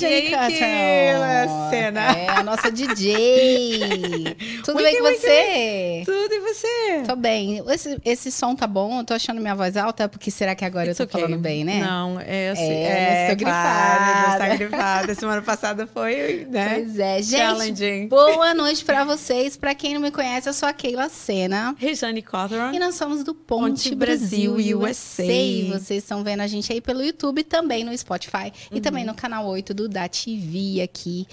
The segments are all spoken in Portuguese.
Cotton? Keila Sena? É, a nossa DJ. Tudo bem com você? Tudo e você? Tô bem. Esse, esse som tá bom? Eu tô achando minha voz alta, porque será que agora It's eu tô okay. falando bem, né? Não, é assim. É, estou claro, gripada. Está gripada. Semana passada foi, né? Pois é, gente. Challenging. Boa noite pra vocês. Pra quem não me conhece, eu sou a Keila Sena. Rejane Cotton. E nós somos do Ponte, Ponte Brasil, Brasil, USA. USA. Vocês estão vendo a gente aí pelo YouTube, também no Spotify e também Uhum. no canal 8 do Da TV aqui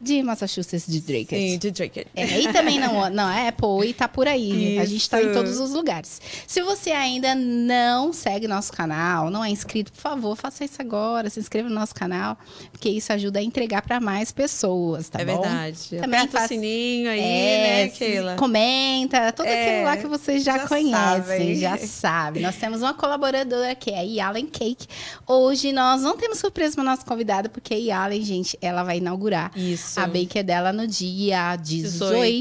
de Massachusetts de Drake. Sim, de Drake. É, e também não, não é Apple e tá por aí. A gente tá em Isso. todos os lugares. Se você ainda não segue nosso canal, não é inscrito, por favor, faça isso agora. Se inscreva no nosso canal, porque isso ajuda a entregar para mais pessoas, tá é bom? verdade. Também Aperta faz- o sininho aí, É, né, Keila? comenta, tudo É, aquilo lá que vocês já, já conhecem, sabem. já sabem. Nós temos uma colaboradora que é a Yalen Cake. Hoje nós não temos surpresa para nossa convidada, porque a Yalen, gente, ela vai inaugurar Isso. A baker dela no dia 18.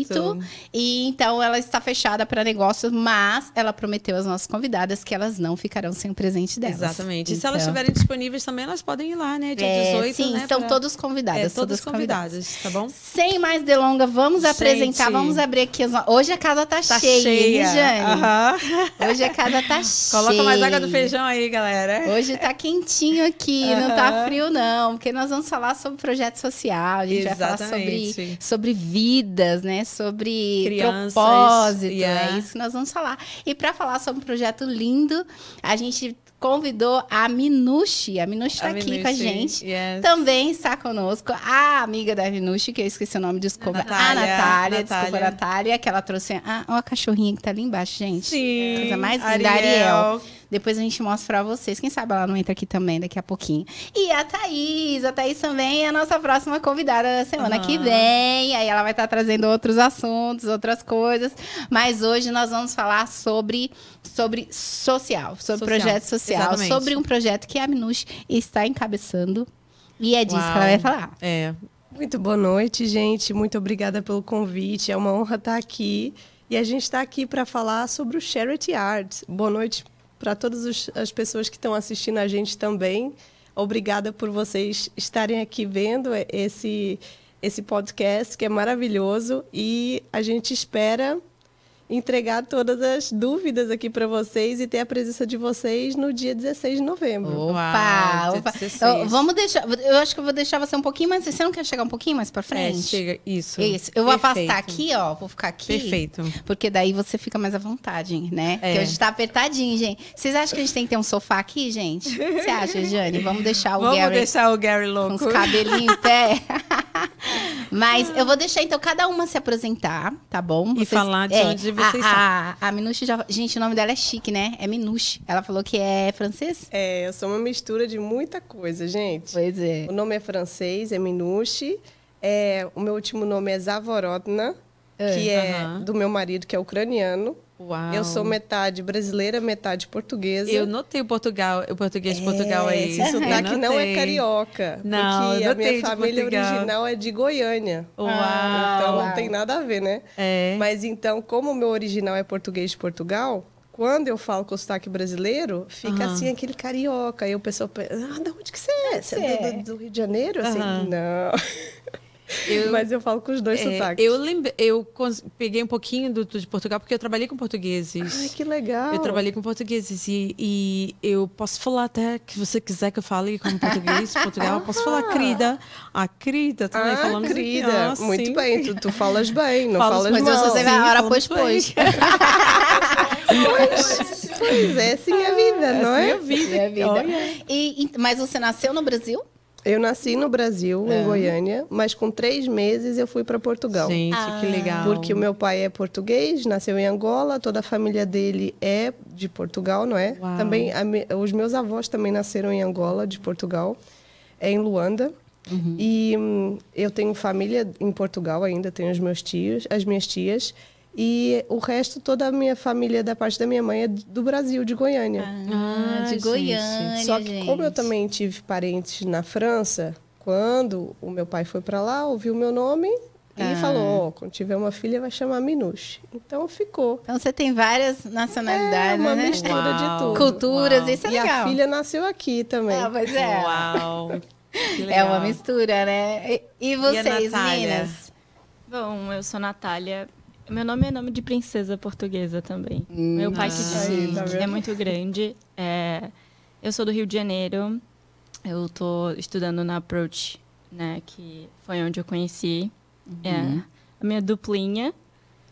18. E então ela está fechada para negócios, mas ela prometeu às nossas convidadas que elas não ficarão sem o presente delas. Exatamente. E se elas Então, estiverem disponíveis também, elas podem ir lá, né? Dia é, 18, sim, né? estão pra- todas convidadas. É, todas convidadas, tá bom? Sem mais delongas, vamos Gente. apresentar, vamos abrir aqui. As... Hoje a casa tá, Tá cheia, cheia. hein, Jane? Aham. Hoje a casa tá cheia. Coloca mais água do feijão aí, galera. Hoje tá quentinho aqui, não tá frio não, porque nós vamos falar sobre projeto social, a gente vai falar sobre, sobre vidas, né, sobre Crianças, propósito, yeah. é isso que nós vamos falar. E para falar sobre um projeto lindo, a gente convidou a Minushi, a Minushi tá A aqui com a gente. yes. Também está conosco a amiga da Minushi, que eu esqueci o nome, desculpa. Natália, a Natália, desculpa, Natália. Natália, que ela trouxe a, uma cachorrinha que tá ali embaixo, gente. Sim. Coisa mais linda, Ariel. Depois a gente mostra pra vocês. Quem sabe ela não entra aqui também daqui a pouquinho. E a Thaís. A Thaís também é a nossa próxima convidada da semana Aham. que vem. Aí ela vai estar trazendo outros assuntos, outras coisas. Mas hoje nós vamos falar sobre, sobre social, sobre Social, projeto social, exatamente. sobre um projeto que a Minush está encabeçando. E é disso que ela Uau. vai falar. É. Muito boa noite, gente. Muito obrigada pelo convite. É uma honra estar aqui. E a gente está aqui para falar sobre o Charity Art. Boa noite para todas os- as pessoas que estão assistindo a gente também. Obrigada por vocês estarem aqui vendo esse, esse podcast que é maravilhoso. E a gente espera entregar todas as dúvidas aqui para vocês e ter a presença de vocês no dia 16 de novembro. Opa, Uau, opa. 16. Então, vamos deixar. Eu acho que eu vou deixar você um pouquinho mais. Você não quer chegar um pouquinho mais pra É, frente? chega. Isso. Isso. Eu vou Perfeito. afastar aqui, ó. Vou ficar aqui. Perfeito. Porque daí você fica mais à vontade, né? É. Porque hoje tá apertadinho, gente. Vocês acham que a gente tem que ter um sofá aqui, gente? O que você acha, Jane? Vamos deixar o Vamos Gary deixar o Gary com louco. os cabelinhos em pé. Mas eu vou deixar, então, cada uma se apresentar, tá bom? E falar de onde vocês a, a, a Minushi já... Gente, o nome dela é chique, né? É Minushi. Ela falou que é francês? É, eu sou uma mistura de muita coisa, gente. Pois é. O nome é francês, é Minushi. É, o meu último nome é Zavorodna, que é do meu marido, que é ucraniano. Uau. Eu sou metade brasileira, metade portuguesa. Eu notei o Portugal, o português de Portugal É, aí. Esse sotaque não é carioca. Não, porque a minha família Portugal. original é de Goiânia. Uau. Então uau. não tem nada a ver, né? É. Mas então, como o meu original é português de Portugal, quando eu falo com o sotaque brasileiro, fica Aham. assim aquele carioca. Aí o pessoal pensa, ah, de onde que você é? Você é é? do, do Rio de Janeiro? Assim, Aham. não. Eu- Mas eu falo com os dois É, sotaques. eu lembre, eu peguei um pouquinho do, do de Portugal porque eu trabalhei com portugueses. Ai, que legal. Eu trabalhei com portugueses e, e eu posso falar até que você quiser que eu fale como português, Portugal. Eu posso falar querida. A querida também Ah, falamos aqui, querida. ó, Muito sim. bem, tu, tu falas bem, não falas com Mas mal. você Sim, vai a hora falamos pois, pois. Pois, pois é, assim é a vida, não Assim é? é a vida. É a vida. Olha. E- mas você nasceu no Brasil? Eu nasci no Brasil, É. em Goiânia, mas com três meses eu fui para Portugal. Gente, que Ah. legal. Porque o meu pai é português, nasceu em Angola, toda a família dele é de Portugal, não é? Uau. Também a os meus avós também nasceram em Angola, de Portugal, é em Luanda. Uhum. E hum, eu tenho família em Portugal ainda, tenho os meus tios, as minhas tias. E o resto, toda a minha família da parte da minha mãe é do Brasil, de Goiânia. Ah, de gente. Goiânia, Só que gente. como eu também tive parentes na França, quando o meu pai foi para lá, ouviu o meu nome e Ah. falou, ó, quando tiver uma filha vai chamar Minuche. Então ficou. Então você tem várias É nacionalidades, uma né? mistura de Uau. tudo. Culturas, Uau. isso é e legal. a filha nasceu aqui também. Ah, pois é. Uau. É uma mistura, né? E, e vocês, Natália? meninas? Bom, eu sou Natália. Meu nome é nome de princesa portuguesa também. Meu pai que aí, tá é muito grande. É, eu sou do Rio de Janeiro. Eu tô estudando na Approach, né? Que foi onde eu conheci é, a minha duplinha,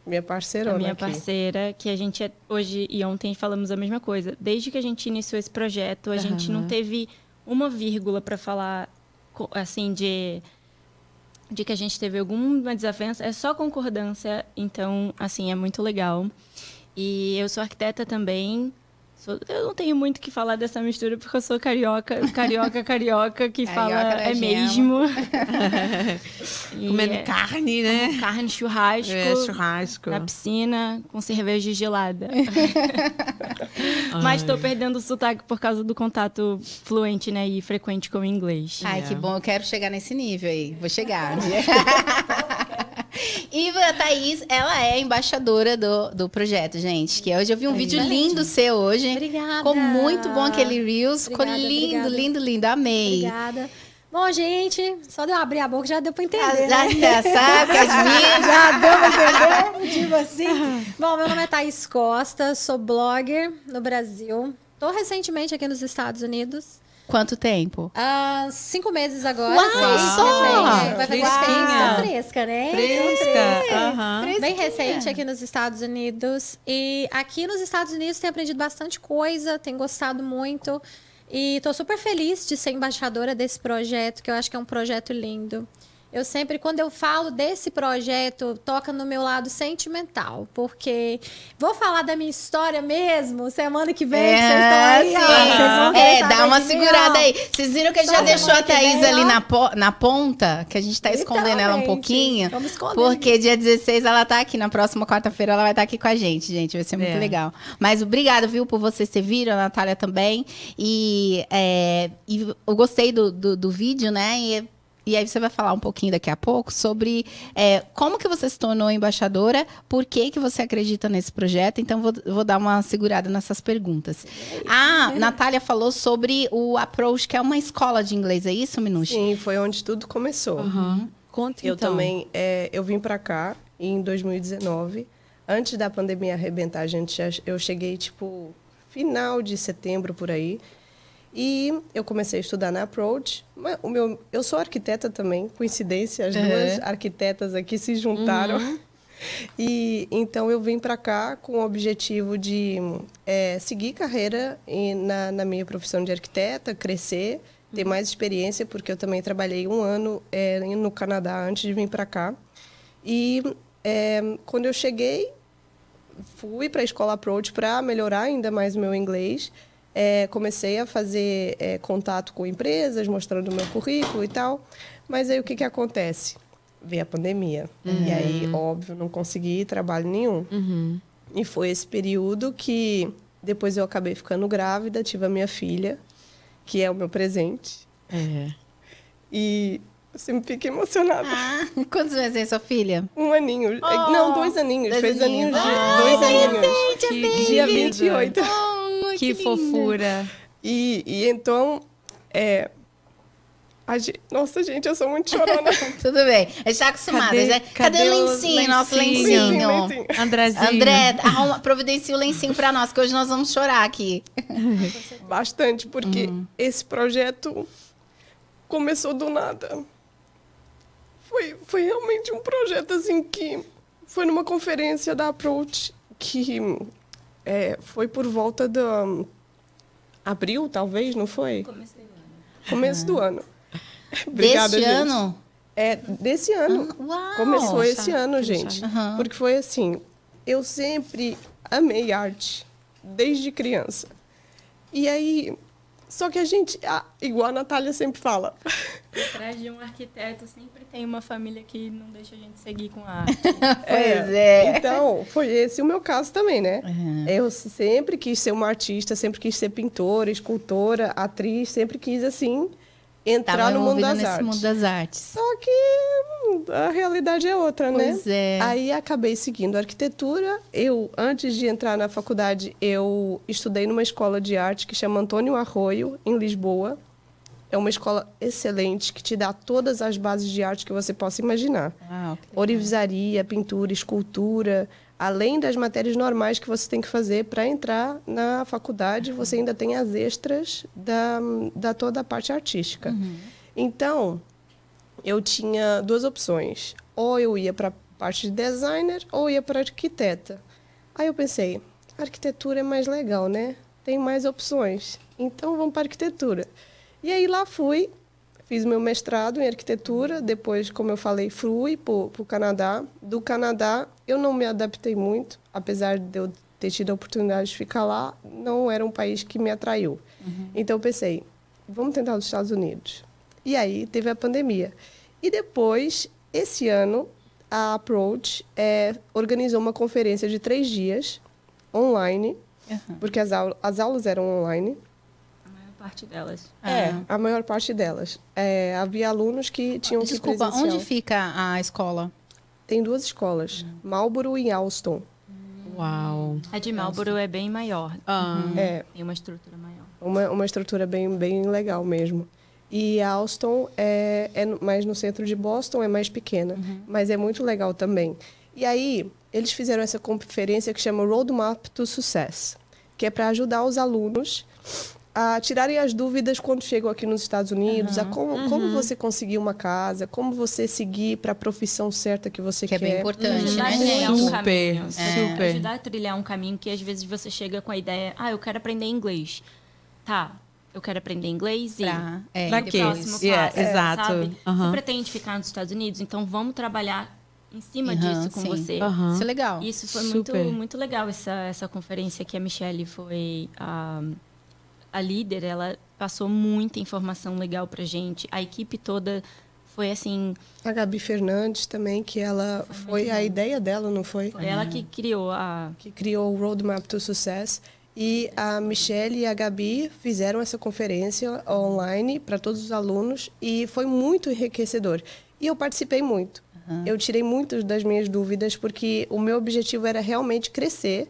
Minha a parceirona minha aqui. parceira, que a gente é, hoje e ontem falamos a mesma coisa. Desde que a gente iniciou esse projeto, a gente não teve uma vírgula para falar assim de de que a gente teve alguma desavença, é só concordância, então assim é muito legal. E eu sou arquiteta também. Eu não tenho muito o que falar dessa mistura porque eu sou carioca, carioca, carioca que Carioca fala é gema. mesmo. Comendo é- carne, né? carne, churrasco, É, churrasco. na piscina com cerveja gelada. Mas estou perdendo o sotaque por causa do contato fluente, né, e frequente com o inglês. Ai, É. que bom, eu quero chegar nesse nível aí. Vou chegar. e a Thaís, ela é embaixadora do, do projeto, gente. Que hoje eu vi um vídeo lindo seu hoje. Obrigada. Ficou muito bom aquele Reels. Ficou Obrigada, lindo, obrigada. lindo, lindo. Amei. Obrigada. Bom, gente, só de eu abrir a boca já deu pra entender. Ah, né? Já, já sabe, as minhas. Já deu pra entender? Tipo assim. Bom, meu nome é Thaís Costa, sou blogger no Brasil. Tô recentemente aqui nos Estados Unidos. Quanto tempo? Há cinco meses agora. Uau, Seis, só! recente. Vai fazer seis, tô fresca, né? Fresca. aham. Bem recente aqui nos Estados Unidos. E aqui nos Estados Unidos tenho aprendido bastante coisa, tenho gostado muito. E tô super feliz de ser embaixadora desse projeto, que eu acho que é um projeto lindo. Eu sempre, quando eu falo desse projeto, toca no meu lado sentimental, porque vou falar da minha história mesmo semana que vem, que vocês estão aí, ó, vocês vão É, dá uma segurada aí. Vocês viram que a gente Só já deixou a Thaís vem, ali ó. na, po- na ponta, que a gente tá escondendo ela um pouquinho. Vamos esconder. Porque dia 16 ela tá aqui, na próxima quarta-feira ela vai estar aqui com a gente, gente. Vai ser muito É. legal. Mas obrigada, viu, por vocês ter viram, a Natália também. E, é, e eu gostei do, do, do vídeo, né? E, e aí você vai falar um pouquinho daqui a pouco sobre é, como que você se tornou embaixadora, por que, que você acredita nesse projeto. Então, vou, vou dar uma segurada nessas perguntas. A Natália falou sobre o Approach, que é uma escola de inglês, é isso, Minucci? Sim, foi onde tudo começou. Aham. Conta Eu então. também, é, eu vim para cá em 2019. Antes da pandemia arrebentar, a gente eu cheguei tipo final de setembro por aí. E eu comecei a estudar na Approach. O meu, eu sou arquiteta também, coincidência, as duas arquitetas aqui se juntaram. E então eu vim para cá com o objetivo de é, seguir carreira na, na minha profissão de arquiteta, crescer, ter mais experiência, porque eu também trabalhei um ano é, no Canadá antes de vir para cá. E é, quando eu cheguei, fui para a escola Approach para melhorar ainda mais o meu inglês. É, comecei a fazer é, contato com empresas, mostrando o meu currículo e tal. Mas aí o que, que acontece? Veio a pandemia. E aí, óbvio, não consegui trabalho nenhum. Uhum. E foi esse período que depois eu acabei ficando grávida, tive a minha filha, que é o meu presente. É. E eu sempre fico emocionada. Ah, quantos meses tem sua filha? Um aninho. Oh, não, dois aninhos. dois Fez aninhos. aninhos. de- Ah, dois aninhos. Que Dia querida. 28. Oh, Que linda. fofura. E, e então, é, a gen- nossa, gente, eu sou muito chorona. Tudo bem. A gente tá acostumada. Cadê- né? Cadê, cadê o o lencinho, nosso lencinho? lencinho? Lencinho, lencinho. Andrezinho. André, arruma, providencia o lencinho pra nós, que hoje nós vamos chorar aqui. Bastante, porque esse projeto começou do nada. Foi, foi realmente um projeto assim que foi numa conferência da Approach que é, foi por volta do abril, talvez, não foi? Começo do ano. Obrigada, Deste gente. ano? É, desse ano. Uau! Começou Chá, esse ano, gente. Porque foi assim, eu sempre amei arte, desde criança. E aí, só que a gente, ah, igual a Natália sempre fala, Atrás de um arquiteto sempre tem uma família que não deixa a gente seguir com a arte. Pois é. Então, foi esse o meu caso também, né? Uhum. Eu sempre quis ser uma artista, sempre quis ser pintora, escultora, atriz, sempre quis, assim, entrar no mundo das artes. mundo das artes. Só que hum, a realidade é outra, né? Pois é. Aí acabei seguindo arquitetura. Eu, antes de entrar na faculdade, eu estudei numa escola de arte que chama Antônio Arroio, em Lisboa. É uma escola excelente que te dá todas as bases de arte que você possa imaginar. Ah. Orivesaria, pintura, escultura, além das matérias normais que você tem que fazer para entrar na faculdade, você ainda tem as extras da, da toda a parte artística. Então, eu tinha duas opções. Ou eu ia para a parte de designer ou ia para arquiteta. Aí eu pensei, arquitetura é mais legal, né? Tem mais opções. Então vamos para arquitetura. E aí lá fui, fiz meu mestrado em arquitetura, depois, como eu falei, fui para o Canadá. Do Canadá, eu não me adaptei muito, apesar de eu ter tido a oportunidade de ficar lá, não era um país que me atraiu. Então eu pensei, vamos tentar os Estados Unidos. E aí teve a pandemia. E depois, esse ano, a Approach eh, organizou uma conferência de três dias, online, porque as, aula- as aulas eram online. A maior parte delas. É, a maior parte delas. É, havia alunos que tinham Desculpa, que presencial. onde fica a escola? Tem duas escolas, Marlboro e Alston. Uau. A de Marlboro é bem maior. Ah, É, Tem uma estrutura maior. uma, uma estrutura bem, bem legal mesmo. E a Alston é, é mais no centro de Boston, é mais pequena, mas é muito legal também. E aí, eles fizeram essa conferência que chama Roadmap to Success, que é para ajudar os alunos a tirarem as dúvidas quando chegam aqui nos Estados Unidos, a como, como você conseguir uma casa, como você seguir para a profissão certa que você Que é quer. bem importante, Ajudar né, a trilhar gente? um Super, caminho. é. super. Ajudar a trilhar um caminho que às vezes você chega com a ideia, ah, eu quero aprender inglês. Tá, eu quero aprender inglês e... Pra, é, Pra e quê? próximo passo, Yeah, exato. sabe? Você pretende ficar nos Estados Unidos, então vamos trabalhar em cima Aham, disso com sim. você. Aham. Isso é legal. Isso foi muito, Super. muito legal, essa, essa conferência que a Michelle foi a, a líder. Ela passou muita informação legal pra gente. A equipe toda foi assim... A Gabi Fernandes também, que ela foi, a ideia dela, não foi? Foi ela que criou a... que criou o Roadmap to Success. E a Michelle e a Gabi fizeram essa conferência online para todos os alunos e foi muito enriquecedor. E eu participei muito. Eu tirei muitas das minhas dúvidas porque o meu objetivo era realmente crescer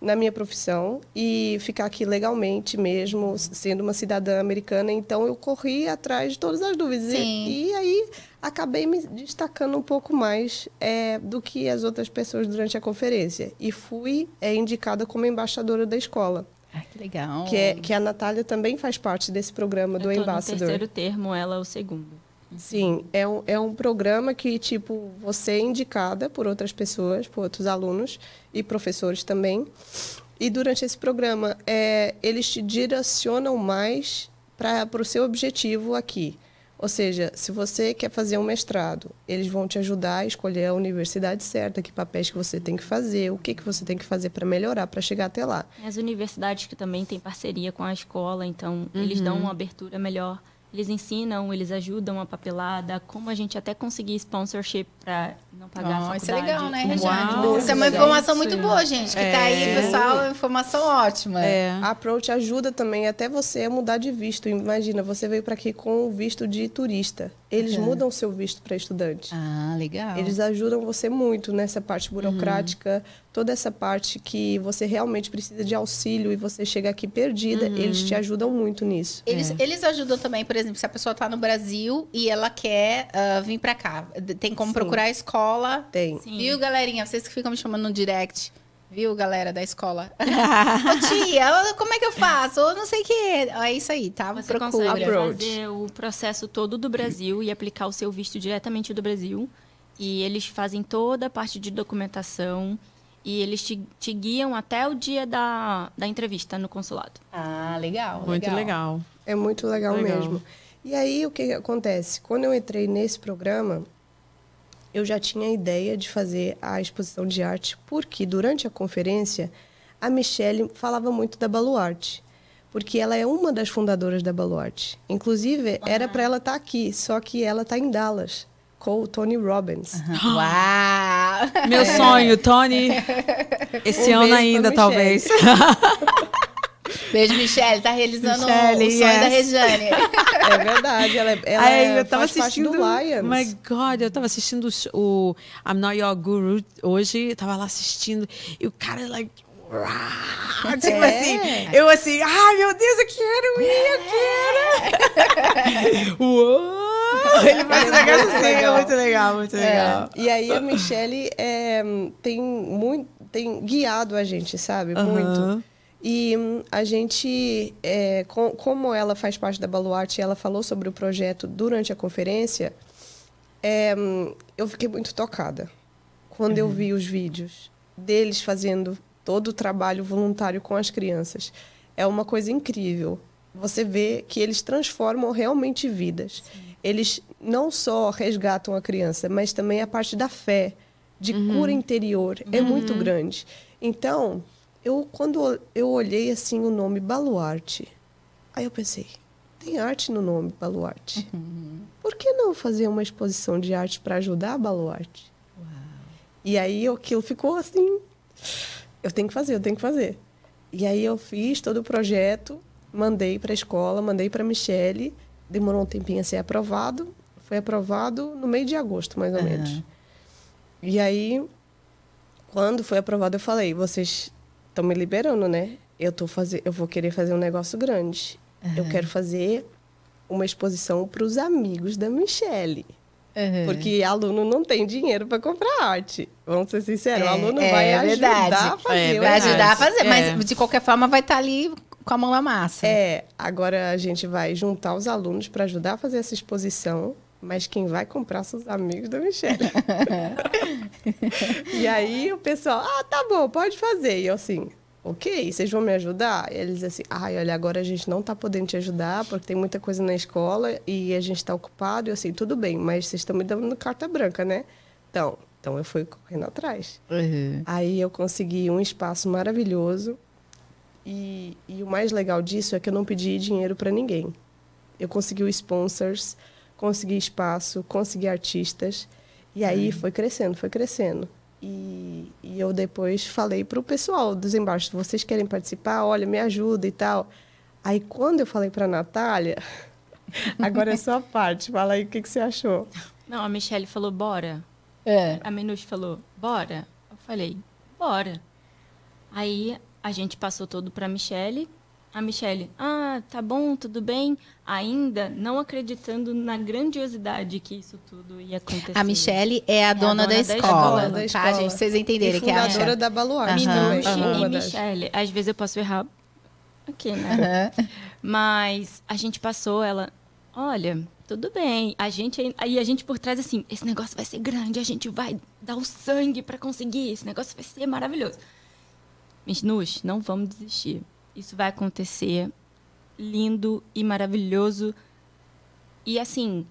na minha profissão e ficar aqui legalmente mesmo, sendo uma cidadã americana. Então eu corri atrás de todas as dúvidas. E-. E, aí acabei me destacando um pouco mais é, do que as outras pessoas durante a conferência. E fui é, indicada como embaixadora da escola. Ah, que legal. Que, é, que a Natália também faz parte desse programa do eu tô no Ambassador. terceiro termo, ela é o segundo. Sim, é um, é um programa que, tipo, você é indicada por outras pessoas, por outros alunos e professores também. E durante esse programa, é, eles te direcionam mais para o seu objetivo aqui. Ou seja, se você quer fazer um mestrado, eles vão te ajudar a escolher a universidade certa, que papéis que você tem que fazer, o que, que você tem que fazer para melhorar, para chegar até lá. As universidades que também têm parceria com a escola, então eles dão uma abertura melhor. Eles ensinam, eles ajudam a papelada, como a gente até conseguir sponsorship para não pagar faculdade. isso é legal, né, Uau, Regiane? Isso é uma informação muito boa, gente. Que tá aí, É. pessoal, informação ótima. É. A Approach ajuda também até você a mudar de visto. Imagina, você veio para aqui com o visto de turista. Eles mudam o seu visto para estudante. Ah, legal. Eles ajudam você muito nessa parte burocrática, toda essa parte que você realmente precisa de auxílio e você chega aqui perdida, eles te ajudam muito nisso. Eles, eles ajudam também, por exemplo, se a pessoa tá no Brasil e ela quer ah, vir pra cá. Tem como Sim. procurar a escola. Tem. Sim. Viu, galerinha? Vocês que ficam me chamando no direct. Viu, galera da escola? Ô, tia, como é que eu faço? Eu não sei o que. É isso aí, tá? Você Procura. consegue Approach. fazer o processo todo do Brasil e aplicar o seu visto diretamente do Brasil. E eles fazem toda a parte de documentação e eles te, te guiam até o dia da, da entrevista no consulado. Ah, legal. Muito legal. É muito legal, Legal. mesmo. E aí, o que acontece? Quando eu entrei nesse programa, eu já tinha a ideia de fazer a exposição de arte, porque durante a conferência, a Michelle falava muito da Baluarte. Porque ela é uma das fundadoras da Baluarte. Inclusive, era para ela estar aqui, só que ela está em Dallas, com o Tony Robbins. Uau! Meu sonho, Tony. Esse Um ano ainda, talvez. Beijo, Michelle. Tá realizando Michelle, o sonho da yes. Regiane. É verdade, ela, é- ela Ai, eu tava faz parte assistindo. do Lions. My God, eu tava assistindo o- I'm Not Your Guru hoje, eu tava lá assistindo, e o cara, like. uau, Tipo É. assim, eu assim, ai meu Deus, eu quero ir, eu quero. Uou! Ele faz um negócio assim, é muito legal, muito legal. E aí a Michelle é, tem muito, tem guiado a gente, sabe? Muito. E hum, a gente, é, com- como ela faz parte da Baluarte, e ela falou sobre o projeto durante a conferência, é, hum, eu fiquei muito tocada quando eu vi os vídeos deles fazendo todo o trabalho voluntário com as crianças. É uma coisa incrível. Você vê que eles transformam realmente vidas. Eles não só resgatam a criança, mas também a parte da fé, de cura interior, é muito grande. Então, eu quando eu olhei assim o nome Baluarte, aí eu pensei, tem arte no nome Baluarte. Por que não fazer uma exposição de arte para ajudar a Baluarte? E aí aquilo ficou assim, eu tenho que fazer, eu tenho que fazer. E aí eu fiz todo o projeto, mandei para a escola, mandei para a Michele, demorou um tempinho a ser aprovado, foi aprovado no meio de agosto, mais ou menos. E aí, quando foi aprovado, eu falei, vocês estão me liberando, né? Eu, tô fazer, eu vou querer fazer um negócio grande. Eu quero fazer uma exposição para os amigos da Michele. Porque aluno não tem dinheiro para comprar arte. Vamos ser sinceros, o aluno é vai ajudar verdade. a fazer. É o Vai ajudar a fazer, É. mas de qualquer forma vai estar ali com a mão na massa. É, agora a gente vai juntar os alunos para ajudar a fazer essa exposição, mas quem vai comprar são os amigos da Michelle. e aí o pessoal, ah, tá bom, pode fazer. E eu assim, ok, vocês vão me ajudar? E eles assim, ai, olha, agora a gente não tá podendo te ajudar porque tem muita coisa na escola e a gente tá ocupado. E eu assim, tudo bem, mas vocês estão me dando carta branca, né? Então, então eu fui correndo atrás. Uhum. Aí eu consegui um espaço maravilhoso. E, e o mais legal disso é que eu não pedi dinheiro para ninguém. Eu consegui os sponsors, consegui espaço, consegui artistas. E aí foi crescendo, foi crescendo. E, e eu depois falei para o pessoal dos embaixos, vocês querem participar? Olha, me ajuda e tal. Aí quando eu falei para Natália, agora é sua parte, fala aí o que, que você achou. Não, a Michelle falou, bora. É. A Menuche falou, bora. Eu falei, bora. Aí a gente passou todo pra Michelle. A Michelle, ah, tá bom, tudo bem. Ainda não acreditando na grandiosidade que isso tudo ia acontecer. A Michelle é a dona, da, dona da escola, escola. Da tá, escola. gente? Pra vocês entenderem e que é a fundadora da Baluarte. Minuche uma e Michelle. Às vezes eu posso errar aqui, né? Aham. Mas a gente passou, ela, olha, tudo bem. A gente aí- a gente por trás assim, esse negócio vai ser grande, a gente vai dar o sangue pra conseguir, esse negócio vai ser maravilhoso. Nus, não vamos desistir. Isso vai acontecer lindo e maravilhoso. E assim,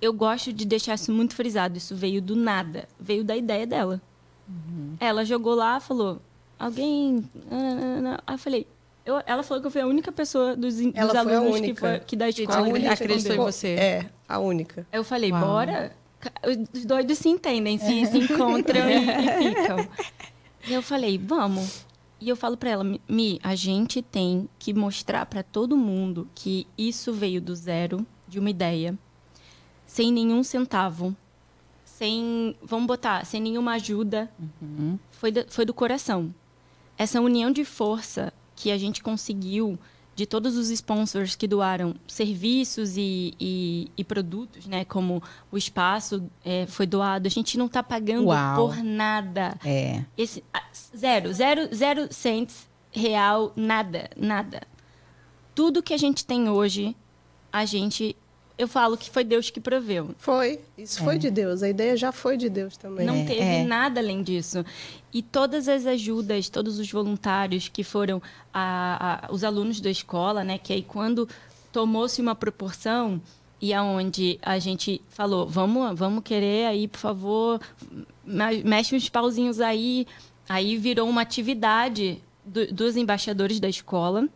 eu gosto de deixar isso muito frisado. Isso veio do nada, veio da ideia dela. Ela jogou lá, falou: alguém. Aí eu falei. Eu, ela falou que eu fui a única pessoa dos, dos alunos que, foi, que da A escola que acreditou em você. É, a única. Aí eu falei, Uau. bora. Os doidos se entendem, se, se encontram e, e ficam. E eu falei, vamos. E eu falo pra ela, Mi, a gente tem que mostrar pra todo mundo que isso veio do zero, de uma ideia, sem nenhum centavo, sem, vamos botar, sem nenhuma ajuda. Foi, do, foi do coração. Essa união de força que a gente conseguiu de todos os sponsors que doaram serviços e, e, e produtos, né? Como o espaço é, foi doado. A gente não está pagando Uau. por nada. É. Esse, zero, zero, zero cents real, nada, nada. Tudo que a gente tem hoje, a gente... Eu falo que foi Deus que proveu. Foi. Isso foi de Deus. A ideia já foi de Deus também. Não É, teve é. nada além disso. E todas as ajudas, todos os voluntários que foram a- a- os alunos da escola, né? Que aí quando tomou-se uma proporção e aonde a gente falou, vamos, vamos querer aí, por favor, me- mexe uns pauzinhos aí. Aí virou uma atividade do- dos embaixadores da escola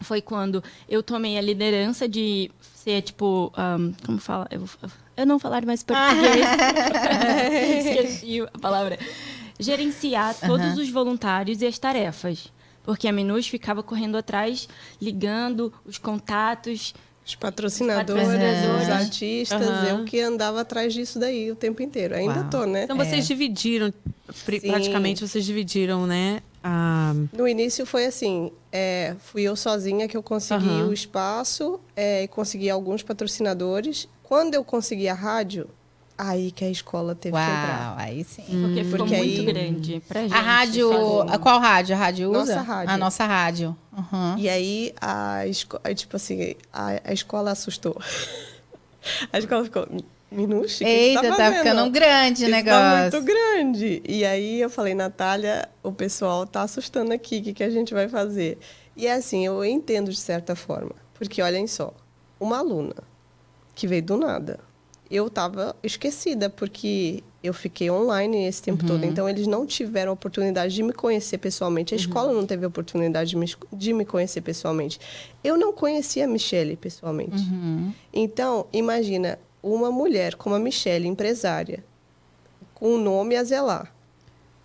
foi quando eu tomei a liderança de ser, tipo, ahn, como fala? Eu, eu não falar mais português. Esqueci a palavra. Gerenciar todos os voluntários e as tarefas. Porque a Minus ficava correndo atrás, ligando os contatos. Os patrocinadores, patrocinadores. os artistas, Aham. eu que andava atrás disso daí o tempo inteiro. Ainda Uau. tô, né? Então vocês dividiram, pri- Sim. praticamente vocês dividiram, né? Ah, No início foi assim, é, fui eu sozinha que eu consegui Aham. o espaço é, e consegui alguns patrocinadores. Quando eu consegui a rádio, aí que a escola teve que entrar. Uau, aí sim. Porque ficou Porque muito aí- grande pra gente. A rádio. A qual rádio? A rádio Nossa usa? rádio. A nossa rádio. Uhum. E aí a escola, tipo assim, a, a escola assustou. A escola ficou minúscula. o que Eita, tá, fazendo? ficando grande o Isso negócio. Tá muito grande. E aí eu falei, Natália, o pessoal tá assustando aqui, o que, que a gente vai fazer? E é assim, eu entendo de certa forma. Porque olhem só, uma aluna que veio do nada, eu tava esquecida, porque eu fiquei online esse tempo todo. Então eles não tiveram a oportunidade de me conhecer pessoalmente. A escola não teve oportunidade de me, de me conhecer pessoalmente. Eu não conhecia a Michelle pessoalmente. Uhum. Então, imagina uma mulher como a Michelle, empresária, com o nome a zelar,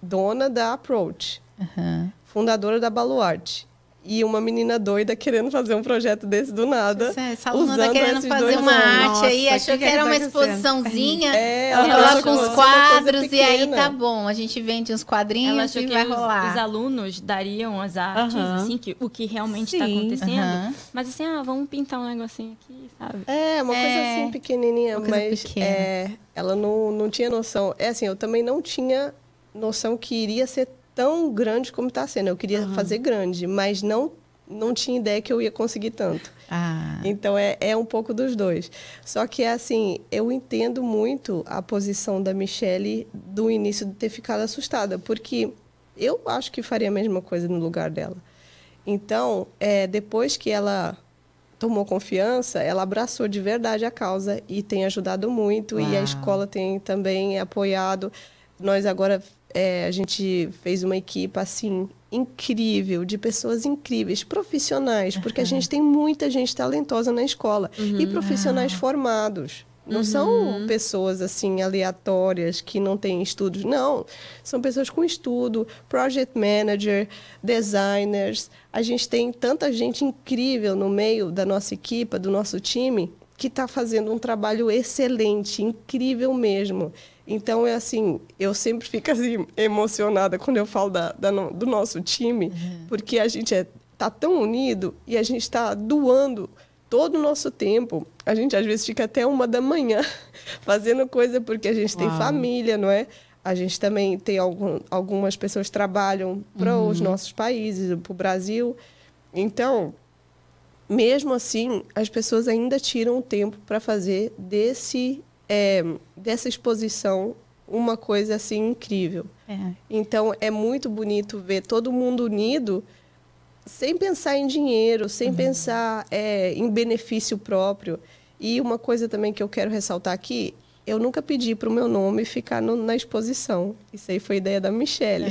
dona da Approach, Uhum. fundadora da Baluarte, e uma menina doida querendo fazer um projeto desse do nada. Essa, aluna usando tá querendo esses fazer dois uma arte aí, achou que que, era tá uma acontecendo? exposiçãozinha. É, ela ela fosse uma coisa quadros e aí tá bom. A gente vende uns Ela quadrinhos achou e que vai os, rolar. os alunos dariam as artes, assim, que, o que realmente está acontecendo. Mas assim, ah, vamos pintar um negocinho aqui, sabe? É, uma É, coisa assim pequenininha, uma coisa mas pequena. é, ela não, não tinha noção. É assim, eu também não tinha noção que iria ser tão grande como está sendo. Eu queria fazer grande, mas não, não tinha ideia que eu ia conseguir tanto. Ah, Então é, é um pouco dos dois. Só que assim, eu entendo muito a posição da Michelle do início de ter ficado assustada, porque eu acho que faria a mesma coisa no lugar dela. Então, é, depois que ela tomou confiança, ela abraçou de verdade a causa e tem ajudado muito e a Uau. escola tem também apoiado. Nós agora é, a gente fez uma equipe assim incrível de pessoas incríveis, profissionais, porque a gente tem muita gente talentosa na escola e profissionais formados. Não são pessoas assim aleatórias que não têm estudos, não. São pessoas com estudo, project manager, designers. A gente tem tanta gente incrível no meio da nossa equipe, do nosso time, que está fazendo um trabalho excelente, incrível mesmo. Então, é assim, eu sempre fico assim, emocionada quando eu falo da, da do nosso time, porque a gente está é, tá tão unido e a gente está doando todo o nosso tempo. A gente, às vezes, fica até uma da manhã fazendo coisa porque a gente tem Uau. família, não é? A gente também tem algum, algumas pessoas que trabalham para os nossos países, para o Brasil. Então, mesmo assim, as pessoas ainda tiram o tempo para fazer desse, é, dessa exposição uma coisa assim incrível. é. Então é muito bonito ver todo mundo unido, sem pensar em dinheiro, sem pensar é, em benefício próprio. E uma coisa também que eu quero ressaltar aqui, eu nunca pedi para o meu nome ficar no- na exposição. Isso aí foi ideia da Michelle.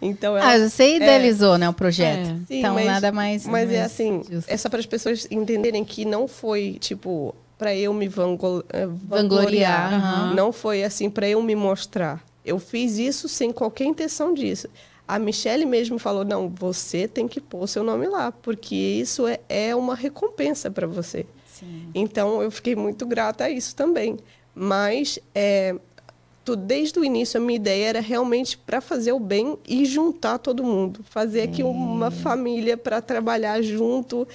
Então ela Ah, você idealizou, né, o projeto. É. Sim, então, mas- nada mais. Mas é mais assim, justo. é só para as pessoas entenderem que não foi, tipo, para eu me eh, Vangloriar, vangloriar. aham. Não foi assim para eu me mostrar. Eu fiz isso sem qualquer intenção disso. A Michelle mesmo falou: não, você tem que pôr seu nome lá, porque isso é, é uma recompensa para você. Sim. Então eu fiquei muito grata a isso também. Mas é, tu- desde o início a minha ideia era realmente para fazer o bem e juntar todo mundo, fazer aqui uma família para trabalhar junto,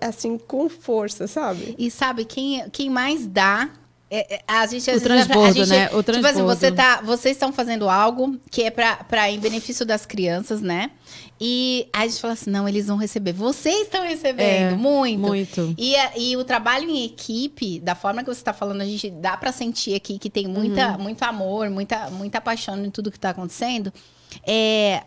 assim com força, sabe? E sabe, quem, quem mais dá. É- é- a gente, O transbordo, gente- né? O Tipo assim, transbordo. você tá, vocês estão fazendo algo que é pra em benefício das crianças, né? E a gente fala assim: não, eles vão receber. Vocês estão recebendo É, muito. muito. E, e o trabalho em equipe, da forma que você está falando, a gente dá pra sentir aqui que tem muita, Uhum. muito amor, muita, muita paixão em tudo que tá acontecendo. É,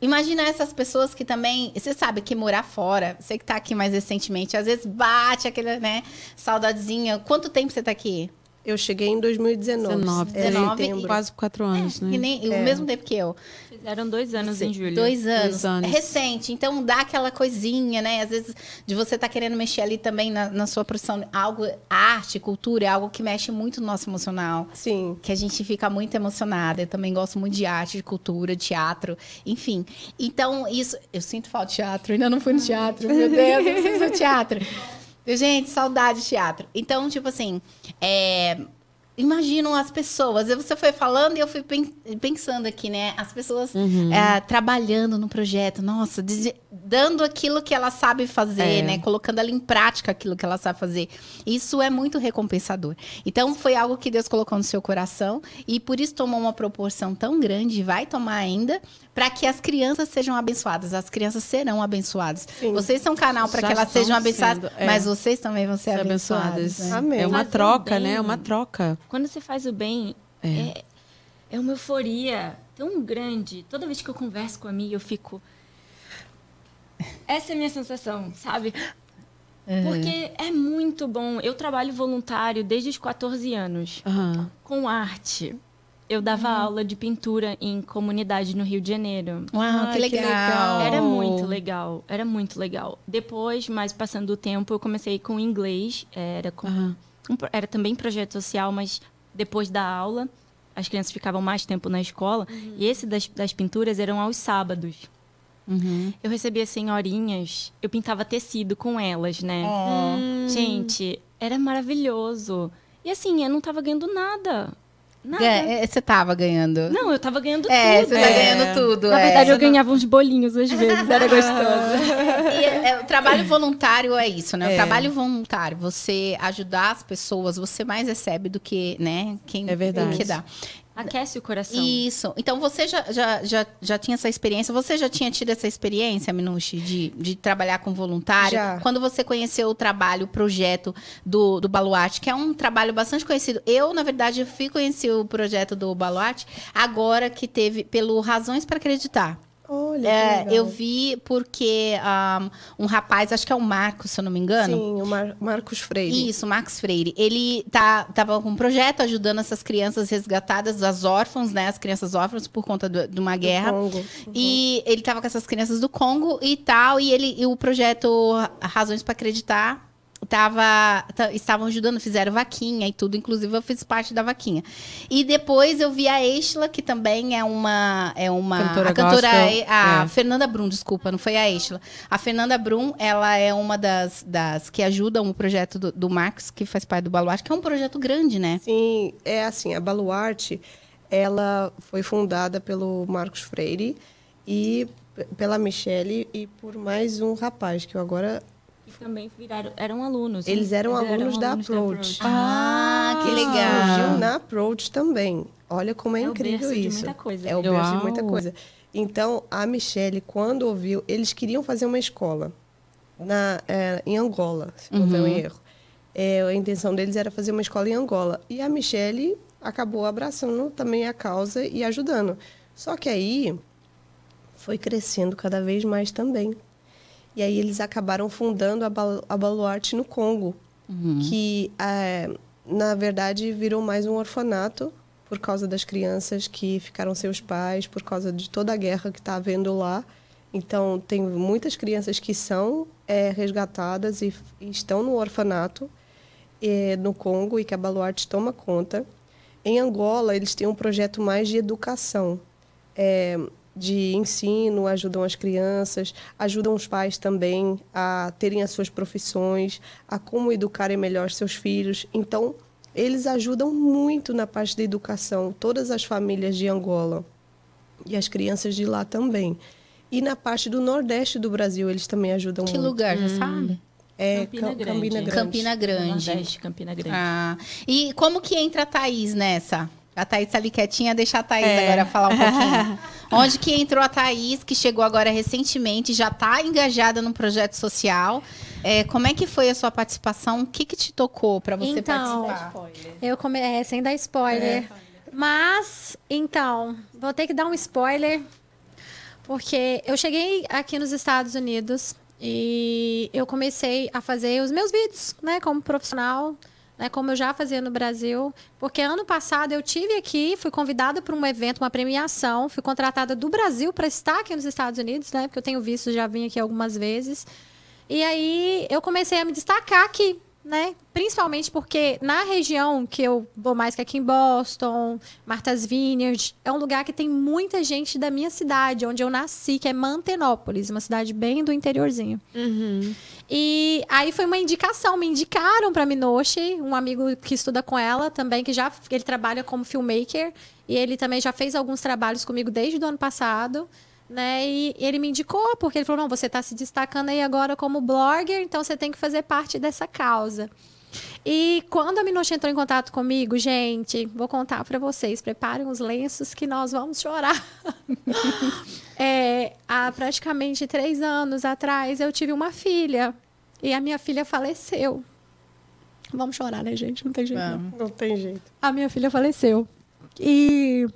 Imagina essas pessoas que também. Você sabe que morar fora, você que tá aqui mais recentemente, às vezes bate aquela, né, saudadezinha. Quanto tempo você tá aqui? Eu cheguei em 2019. 19, é, 19 setembro. Quase quatro anos, E né? nem, o mesmo tempo que eu. Fizeram dois anos em julho. Dois anos. Dois anos. Recente. Então dá aquela coisinha, né? Às vezes de você estar querendo mexer ali também na, na sua profissão. Algo, arte, cultura, é algo que mexe muito no nosso emocional. Sim. Que a gente fica muito emocionada. Eu também gosto muito de arte, de cultura, de teatro, enfim. Então, isso. Eu sinto falta de teatro, ainda não fui no teatro. Meu Deus, eu preciso do teatro. Gente, saudade de teatro. Então, tipo assim, é, imagino as pessoas. Você foi falando e eu fui pen- pensando aqui, né? As pessoas Uhum. é, trabalhando no projeto, nossa, dando aquilo que ela sabe fazer, É. né? Colocando ali em prática aquilo que ela sabe fazer. Isso é muito recompensador. Então, foi algo que Deus colocou no seu coração e por isso tomou uma proporção tão grande, e vai tomar ainda, para que as crianças sejam abençoadas. As crianças serão abençoadas. Sim. Vocês são canal para que elas sejam abençoadas, sendo, é. mas vocês também vão ser, Ser abençoadas. abençoadas. né? Amém. É uma troca, bem. né? É uma troca. Quando você faz o bem, é. é uma euforia tão grande. Toda vez que eu converso com a minha, eu fico. Essa é a minha sensação, sabe? Porque é muito bom. Eu trabalho voluntário desde os 14 anos Aham. com arte. Eu dava aula de pintura em comunidade no Rio de Janeiro. Uau, Ah, que que legal. legal. Era muito legal, era muito legal. Depois, mais passando o tempo, eu comecei com inglês. Era, com, um era também projeto social, mas depois da aula, as crianças ficavam mais tempo na escola. E esse das, das pinturas eram aos sábados. Uhum. Eu recebia senhorinhas, eu pintava tecido com elas, né? Gente, era maravilhoso. E assim, eu não tava ganhando nada. Nada. É, é, você tava ganhando. Não, eu tava ganhando É, tudo. você tá ganhando tudo. Na é. verdade, eu ganhava uns bolinhos às vezes, era gostoso. E é- é, o trabalho voluntário é isso, né? O É. trabalho voluntário, você ajudar as pessoas, você mais recebe do que, né? Quem É verdade. que dá. Aquece o coração. Isso. Então você já, já, já, já tinha essa experiência? Você já tinha tido essa experiência, Minushi, de, de trabalhar com voluntário? Já. Quando você conheceu o trabalho, o projeto do, do Baluarte, que é um trabalho bastante conhecido. Eu, na verdade, fui conhecer o projeto do Baluarte agora que teve, pelo Razões para Acreditar. Olha, É, eu vi porque um, um rapaz, acho que é o Marcos, se eu não me engano. Sim, o Mar- Marcos Freire. Isso, Marcos Freire. Ele tá, tava com um projeto ajudando essas crianças resgatadas, as órfãos, né? As crianças órfãs por conta do- de uma do guerra. Congo. E ele tava com essas crianças do Congo e tal. E ele e o projeto Razões para Acreditar tava, ta- estavam ajudando, fizeram vaquinha e tudo. Inclusive, eu fiz parte da vaquinha. E depois eu vi a Estela, que também é uma. É uma Cantora a cantora. gospel, a é. Fernanda Brum, desculpa, não foi a Estela. A Fernanda Brum, ela é uma das, das que ajudam o projeto do, do Marcos, que faz parte do Baluarte, que é um projeto grande, né? Sim, é assim, a Baluarte, ela foi fundada pelo Marcos Freire e pela Michele e por mais um rapaz, que eu agora... Também viraram, eram alunos. né? Eles eram alunos da Approach. Ah, que que legal. surgiu na Approach também. Olha como é, É o incrível isso. muita coisa. É o berço de muita coisa. Então, a Michele, quando ouviu, eles queriam fazer uma escola na, é, em Angola, se não estou em erro. É, a intenção deles era fazer uma escola em Angola. E a Michele acabou abraçando também a causa e ajudando. Só que aí foi crescendo cada vez mais também. E aí eles acabaram fundando a, Bal a Baluarte no Congo, que é, na verdade virou mais um orfanato por causa das crianças que ficaram seus pais, por causa de toda a guerra que está havendo lá. Então tem muitas crianças que são é, resgatadas e, e estão no orfanato eh, no Congo e que a Baluarte toma conta. Em Angola eles têm um projeto mais de educação. É, de ensino, ajudam as crianças, ajudam os pais também a terem as suas profissões, a como educarem melhor seus filhos. Então, eles ajudam muito na parte da educação, todas as famílias de Angola e as crianças de lá também. E na parte do Nordeste do Brasil, eles também ajudam Que muito. lugar, já sabe? É Campina Cam- Grande. Campina Grande. Campina Grande. Nordeste, Campina Grande. Ah, e como que entra a Thaís nessa? A Thaís tá ali quietinha, deixa a Thaís É. agora falar um pouquinho. Onde que entrou a Thaís, que chegou agora recentemente, já está engajada no projeto social. É, como é que foi a sua participação? O que, que te tocou para você Então, participar? Eu come... é, sem dar spoiler. Mas, então, vou ter que dar um spoiler. Porque eu cheguei aqui nos Estados Unidos e eu comecei a fazer os meus vídeos, né, como profissional, né, como eu já fazia no Brasil. Porque ano passado eu tive aqui, fui convidada para um evento, uma premiação, fui contratada do Brasil para estar aqui nos Estados Unidos, né, porque eu tenho visto, já vim aqui algumas vezes. E aí eu comecei a me destacar aqui. Né? Principalmente porque na região que eu vou mais que aqui em Boston, Martha's Vineyard, é um lugar que tem muita gente da minha cidade, onde eu nasci, que é Mantenópolis, uma cidade bem do interiorzinho. E aí foi uma indicação, me indicaram para Minoshi, um amigo que estuda com ela também, que já ele trabalha como filmmaker e ele também já fez alguns trabalhos comigo desde o ano passado. Né? E ele me indicou, porque ele falou: não, você está se destacando aí agora como blogger, então você tem que fazer parte dessa causa. E quando a Minoche entrou em contato comigo, gente, vou contar para vocês, preparem os lenços que nós vamos chorar. É, há praticamente três anos atrás, eu tive uma filha e a minha filha faleceu. Vamos chorar, né, gente? Não tem jeito. Não. Não tem jeito. A minha filha faleceu. E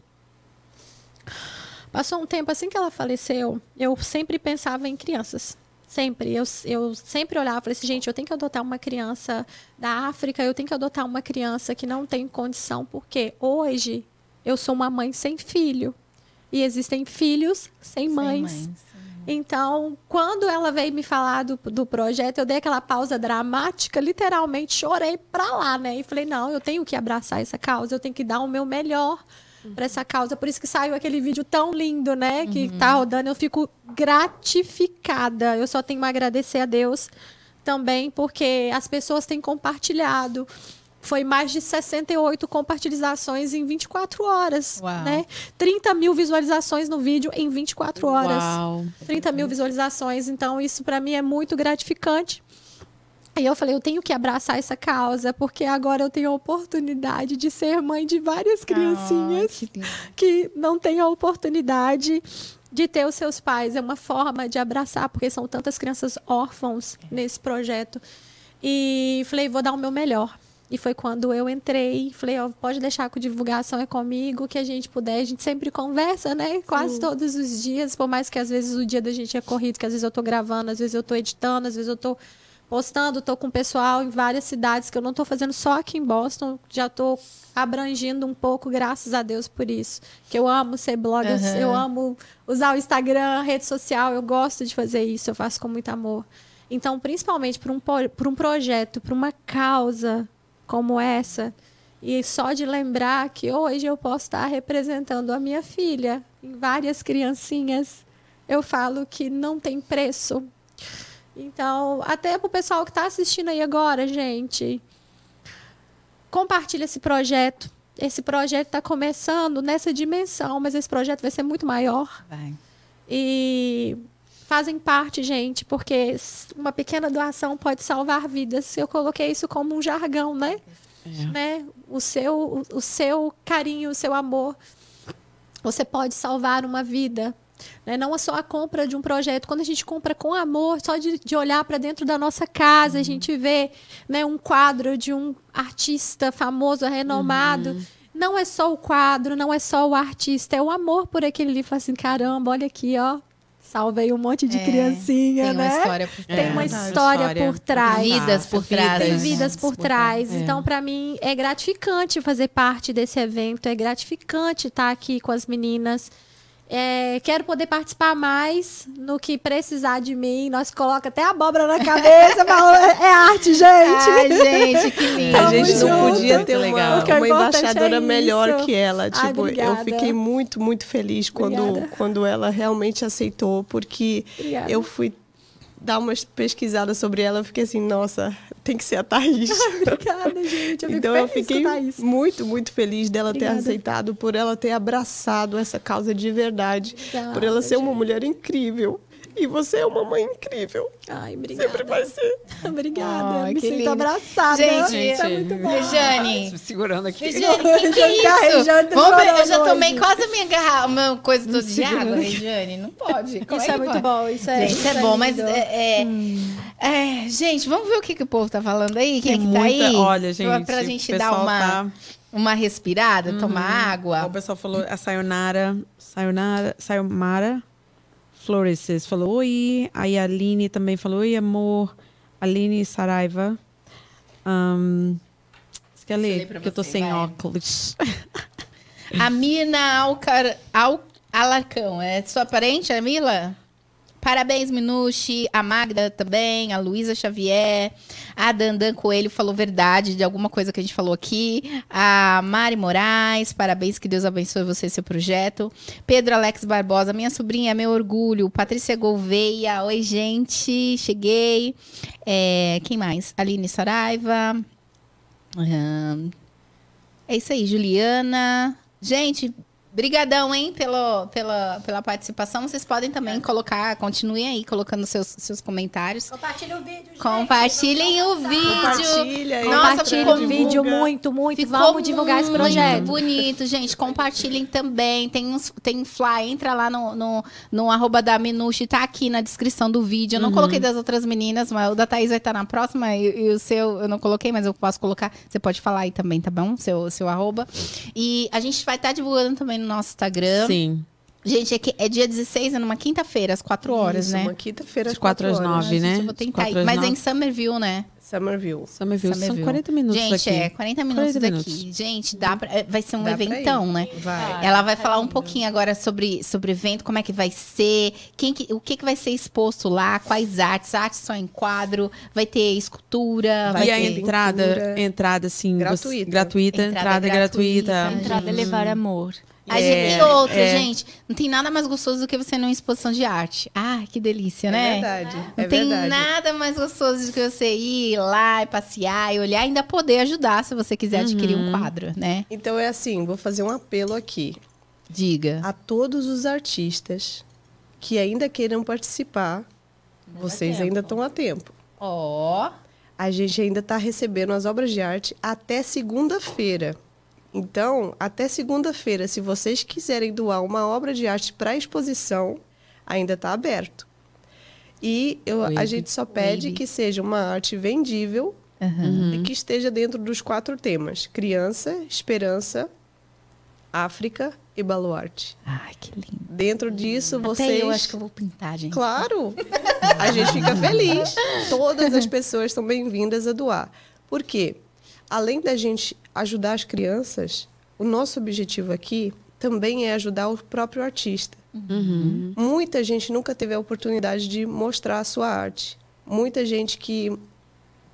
passou um tempo assim que ela faleceu, eu sempre pensava em crianças. Sempre. Eu, eu sempre olhava e falei assim, gente, eu tenho que adotar uma criança da África, eu tenho que adotar uma criança que não tem condição, porque hoje eu sou uma mãe sem filho. E existem filhos sem mães. Sem mães. Então, quando ela veio me falar do, do projeto, eu dei aquela pausa dramática, literalmente chorei pra lá, né? E falei, não, eu tenho que abraçar essa causa, eu tenho que dar o meu melhor para essa causa. Por isso que saiu aquele vídeo tão lindo, né? Que tá rodando, eu fico gratificada. Eu só tenho a agradecer a Deus também, porque as pessoas têm compartilhado. Foi mais de 68 compartilhações em 24 horas, Uau. né? 30 mil visualizações no vídeo em 24 horas. Uau. 30 mil visualizações. Então, isso para mim é muito gratificante. E eu falei, eu tenho que abraçar essa causa, porque agora eu tenho a oportunidade de ser mãe de várias criancinhas que lindo. que não têm a oportunidade de ter os seus pais. É uma forma de abraçar, porque são tantas crianças órfãos nesse projeto. E falei, vou dar o meu melhor. E foi quando eu entrei, falei, ó, pode deixar que a divulgação é comigo, que a gente puder, a gente sempre conversa, né? Quase todos os dias, por mais que às vezes o dia da gente é corrido, que às vezes eu tô gravando, às vezes eu tô editando, às vezes eu tô postando, tô com pessoal em várias cidades que eu não tô fazendo só aqui em Boston, já tô abrangindo um pouco, graças a Deus por isso. Que eu amo ser blogger, Aham. eu amo usar o Instagram, rede social, eu gosto de fazer isso, eu faço com muito amor. Então, principalmente por um, po- por um projeto, por uma causa como essa, e só de lembrar que hoje eu posso estar representando a minha filha em várias criancinhas, eu falo que não tem preço. Então, até pro pessoal que está assistindo aí agora, gente, compartilha esse projeto. Esse projeto está começando nessa dimensão, mas esse projeto vai ser muito maior. Vai. E fazem parte, gente, porque uma pequena doação pode salvar vidas. Eu coloquei isso como um jargão, né? né? O seu, o, o seu carinho, o seu amor, você pode salvar uma vida. Né? Não é só a compra de um projeto. Quando a gente compra com amor, só de, de olhar para dentro da nossa casa, a gente vê né, um quadro de um artista famoso, renomado. Não é só o quadro, não é só o artista, é o amor por aquele ali. Fala assim, caramba, olha aqui, ó. Salvei um monte de É, criancinha, Tem uma né? história por Tem trás. uma É, história, história por trás. Vidas por trás. Tem vidas por trás. É. Então, para mim, é gratificante fazer parte desse evento. É gratificante estar aqui com as meninas. É, quero poder participar mais no que precisar de mim. Nós coloca até abóbora na cabeça. fala, é é arte, gente. Ai, gente, que lindo. A gente não junto. podia ter legal. uma, o uma embaixadora é melhor que ela. Ai, Tipo, eu obrigada. fiquei muito, muito feliz quando, Obrigada. quando ela realmente aceitou, porque Obrigada. eu fui dar uma pesquisada sobre ela, eu fiquei assim, nossa, tem que ser a Thaís. Obrigada, gente. Eu então eu fiquei muito, muito feliz dela ter Obrigada. aceitado, por ela ter abraçado essa causa de verdade, por ela Obrigada, ser uma gente. mulher incrível. E você é uma mãe incrível. Ai, obrigada. Sempre vai ser. Obrigada. Ai, Me sinto lindo. abraçada. Gente, é muito bom. Rejane. Me segurando aqui. Rejane, que que é isso? Vamos ver, eu já tomei hoje. quase a minha garrafa, uma coisa toda de água, Rejane. Não pode. Como Isso que é muito pode? bom. Isso é, Gente, isso é bom, mas é, é- é, gente, vamos ver o que, que o povo tá falando aí? Quem Tem que tá muita- aí? olha, gente, Pra gente dar uma, tá- uma respirada, tomar Ó, água. O pessoal falou, a Sayonara, Sayonara, Sayomara Flores falou oi. Aí a Aline também falou oi, amor. Aline Saraiva. Um, você quer ler? Porque eu tô sem vai. óculos. A Mina Alcar, Al, Alarcão, é sua parente, a Mila? Parabéns, Minushi. A Magda também, a Luísa Xavier. A Dandan Coelho falou verdade de alguma coisa que a gente falou aqui. A Mari Moraes, parabéns, que Deus abençoe você e seu projeto. Pedro Alex Barbosa, minha sobrinha, meu orgulho. Patrícia Gouveia, oi, gente, cheguei. É, quem mais? Aline Saraiva. Ahn, é isso aí, Juliana. Gente, brigadão, hein, pelo, pela, pela participação. Vocês podem também colocar, continuem aí colocando seus, seus comentários. Compartilha o vídeo, gente. Compartilhem o vídeo. Compartilha. Nossa, o vídeo muito, muito. Ficou Vamos divulgar esse muito projeto. bonito, gente. Compartilhem também. Tem uns, tem fly, entra lá no, no, no arroba da Minushi, tá aqui na descrição do vídeo. Eu não coloquei das outras meninas, mas o da Thaís vai estar na próxima. E, e o seu eu não coloquei, mas eu posso colocar. Você pode falar aí também, tá bom? Seu, seu arroba. E a gente vai estar divulgando também no nosso Instagram. Sim. Gente, é, que- é dia 16, é numa quinta-feira, às 4 horas, Isso, né? Uma quinta-feira às De quatro às horas. nove, Gente, né? Eu vou tentar ir. Mas é em nove. Somerville, né? Somerville. Summerville, são Somerville. 40 minutos Gente, daqui. é 40 minutos 40 daqui. minutos. Gente, dá pra, é, vai ser um Dá eventão, né? Vai. Ela vai falar um pouquinho agora sobre, sobre o evento, como é que vai ser, quem que- o que, que vai ser exposto lá, quais artes, artes só em quadro, vai ter escultura, vai, e a ter... entrada, pintura. entrada assim, Gratuita. gratuita, Entrada entrada, gratuita. gratuita. Entrada é levar amor. A É, gente, e outra, é. gente, não tem nada mais gostoso do que você numa exposição de arte. Ah, que delícia, É né? verdade. Não É tem verdade. nada mais gostoso do que você ir lá e passear e olhar e ainda poder ajudar se você quiser adquirir Uhum. um quadro, né? Então é assim, vou fazer um apelo aqui Diga. a todos os artistas que ainda queiram participar. vocês ainda estão a tempo. Ó. A gente ainda está recebendo as obras de arte até segunda-feira. Então, até segunda-feira, se vocês quiserem doar uma obra de arte para exposição, ainda está aberto. E eu- a gente só pede que seja uma arte vendível Aham. e que esteja dentro dos quatro temas: criança, esperança, África e baluarte. Ai, que lindo. Dentro disso, Até vocês eu acho que eu vou pintar, gente. Claro! A gente fica feliz. Todas as pessoas são bem-vindas a doar. Por quê? Além da gente ajudar as crianças, o nosso objetivo aqui também é ajudar o próprio artista. Uhum. Muita gente nunca teve a oportunidade de mostrar a sua arte. Muita gente que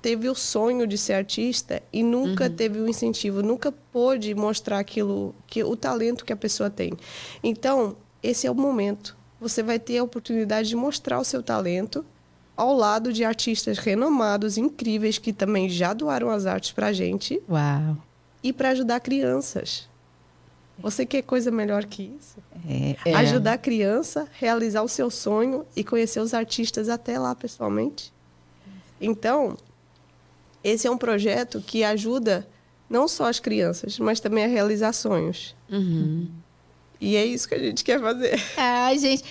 teve o sonho de ser artista e nunca teve o incentivo, nunca pôde mostrar aquilo, que o talento que a pessoa tem. Então, esse é o momento. Você vai ter a oportunidade de mostrar o seu talento ao lado de artistas renomados, incríveis, que também já doaram as artes para a gente Uau. e para ajudar crianças. Você quer coisa melhor que isso? É, Ajudar a criança, realizar o seu sonho e conhecer os artistas até lá pessoalmente. Então, esse é um projeto que ajuda não só as crianças, mas também a realizar sonhos. Uhum. E é isso que a gente quer fazer. Ai, gente.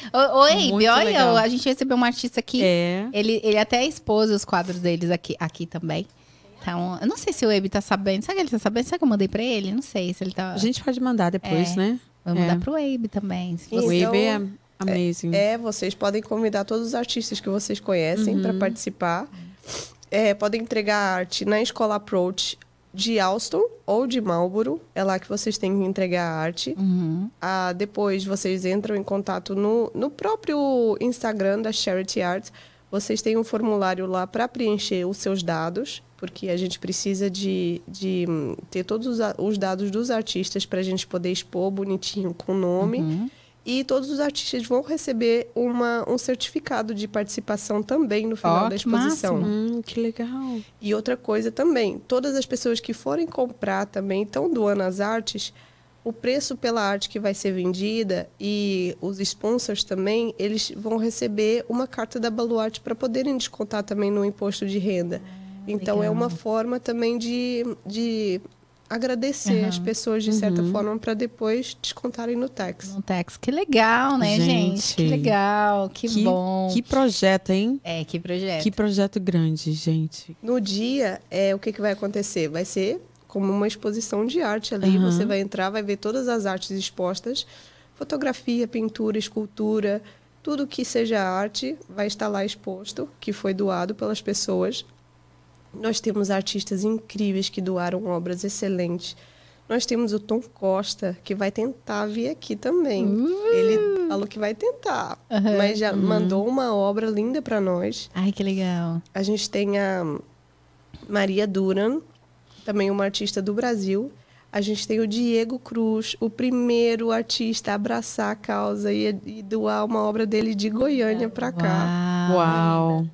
Eibe, Muito olha, legal. a gente recebeu um artista aqui. É. Ele, ele até expôs os quadros deles aqui, aqui também. Então, eu não sei se o Eibe tá sabendo. Será que ele tá sabendo? Será que eu mandei pra ele? Não sei se ele tá. A gente pode mandar depois, É. né? Vou mandar é. pro Eibe também. Se O você- Wave é amazing. É, vocês podem convidar todos os artistas que vocês conhecem para participar. É, podem entregar arte na Escola Approach de Alston ou de Marlborough. É lá que vocês têm que entregar a arte. Uhum. Ah, depois vocês entram em contato no, no próprio Instagram da Charity Arts. Vocês têm um formulário lá para preencher os seus dados, porque a gente precisa de, de hum, ter todos os, os dados dos artistas para a gente poder expor bonitinho com o nome. Uhum. E todos os artistas vão receber uma, um certificado de participação também no final Ó, da que exposição. máximo. Hum, que legal. E outra coisa também, todas as pessoas que forem comprar também estão doando as artes, o preço pela arte que vai ser vendida e os sponsors também, eles vão receber uma carta da Baluarte para poderem descontar também no imposto de renda. então é legal. uma forma também de, de agradecer as pessoas de certa forma para depois descontarem no tax. No Tex. Que legal, né, gente? Gente. Que legal, que, Que, bom. que projeto, hein? É, que projeto. Que projeto grande, gente. No dia, é, o que, que vai acontecer? Vai ser como uma exposição de arte ali. Aham. Você vai entrar, vai ver todas as artes expostas: fotografia, pintura, escultura, tudo que seja arte vai estar lá exposto, que foi doado pelas pessoas. Nós temos artistas incríveis que doaram obras excelentes. Nós temos o Tom Costa, que vai tentar vir aqui também. Ele falou que vai tentar, Aham. mas já mandou uma obra linda para nós. Ai, que legal. A gente tem a Maria Duran, também uma artista do Brasil. A gente tem o Diego Cruz, o primeiro artista a abraçar a causa e, e doar uma obra dele de Goiânia para cá. Uau. Uau.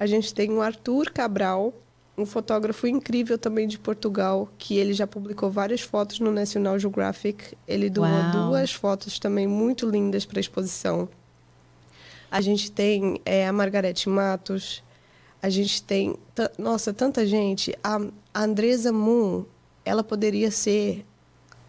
A gente tem o Arthur Cabral, um fotógrafo incrível também de Portugal, que ele já publicou várias fotos no National Geographic. Ele doou Uau. duas fotos também muito lindas para a exposição. A gente tem é, a Margarete Matos. A gente tem, nossa, tanta gente. A, a Andresa Moon, ela poderia ser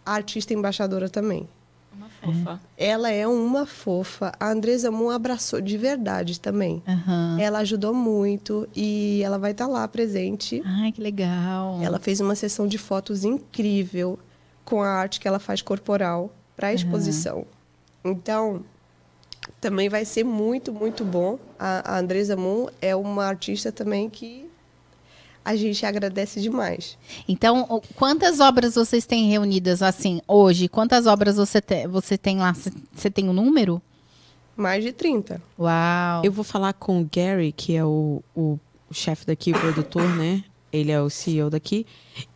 a artista embaixadora também. Uma fofa. Ela é uma fofa. A Andresa Moon abraçou de verdade também. Aham. Ela ajudou muito e ela vai estar lá presente. Ai, que legal. Ela fez uma sessão de fotos incrível com a arte que ela faz corporal para a exposição. Então, também vai ser muito, muito bom. A, a Andresa Moon é uma artista também que a gente agradece demais. Então, o- quantas obras vocês têm reunidas assim hoje? Quantas obras você, te- você tem lá? Você- Você tem um número? Mais de 30. Uau. Eu vou falar com o Gary, que é o, o, o chefe daqui, o produtor, né? Ele é o CEO daqui.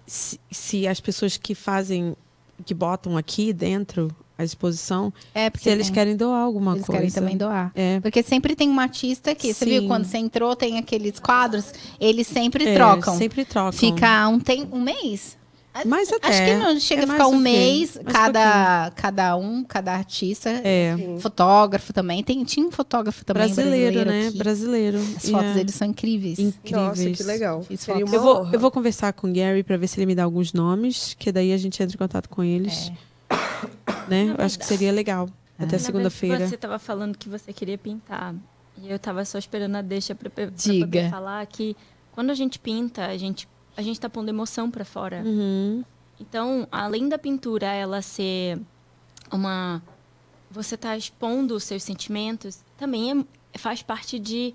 Se, se as pessoas que fazem, que botam aqui dentro a exposição, é porque se eles tem- querem doar alguma eles coisa. querem também doar. É. Porque sempre tem um artista aqui. Você viu quando você entrou, tem aqueles quadros, eles sempre É, trocam. Sempre trocam. Fica um, tem, um mês? Mais até. Acho que não chega É a ficar um mês, cada, cada um, cada artista. É. Fotógrafo também. Tem, tinha um fotógrafo também Brasileiro, brasileiro, né? aqui. Brasileiro. As fotos É. deles são incríveis. Incríveis. Nossa, que legal. Uma Eu vou, honra. eu vou conversar com o Gary para ver se ele me dá alguns nomes, que daí a gente entra em contato com eles. Né? Eu acho que seria legal. Até Na segunda-feira. Você estava falando que você queria pintar. E eu estava só esperando a deixa para Diga. poder falar que quando a gente pinta, a gente a gente está pondo emoção para fora. Uhum. Então, além da pintura ela ser uma você está expondo os seus sentimentos, também é- faz parte de,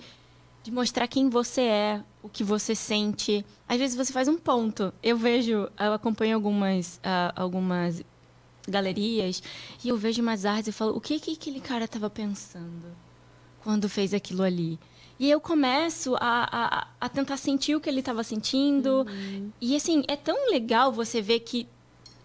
de mostrar quem você é, o que você sente. Às vezes você faz um ponto. Eu vejo, eu acompanho algumas ah, algumas galerias e eu vejo umas artes e falo, o que que aquele cara estava pensando quando fez aquilo ali? E eu começo a, a, a tentar sentir o que ele estava sentindo. E assim, é tão legal você ver que,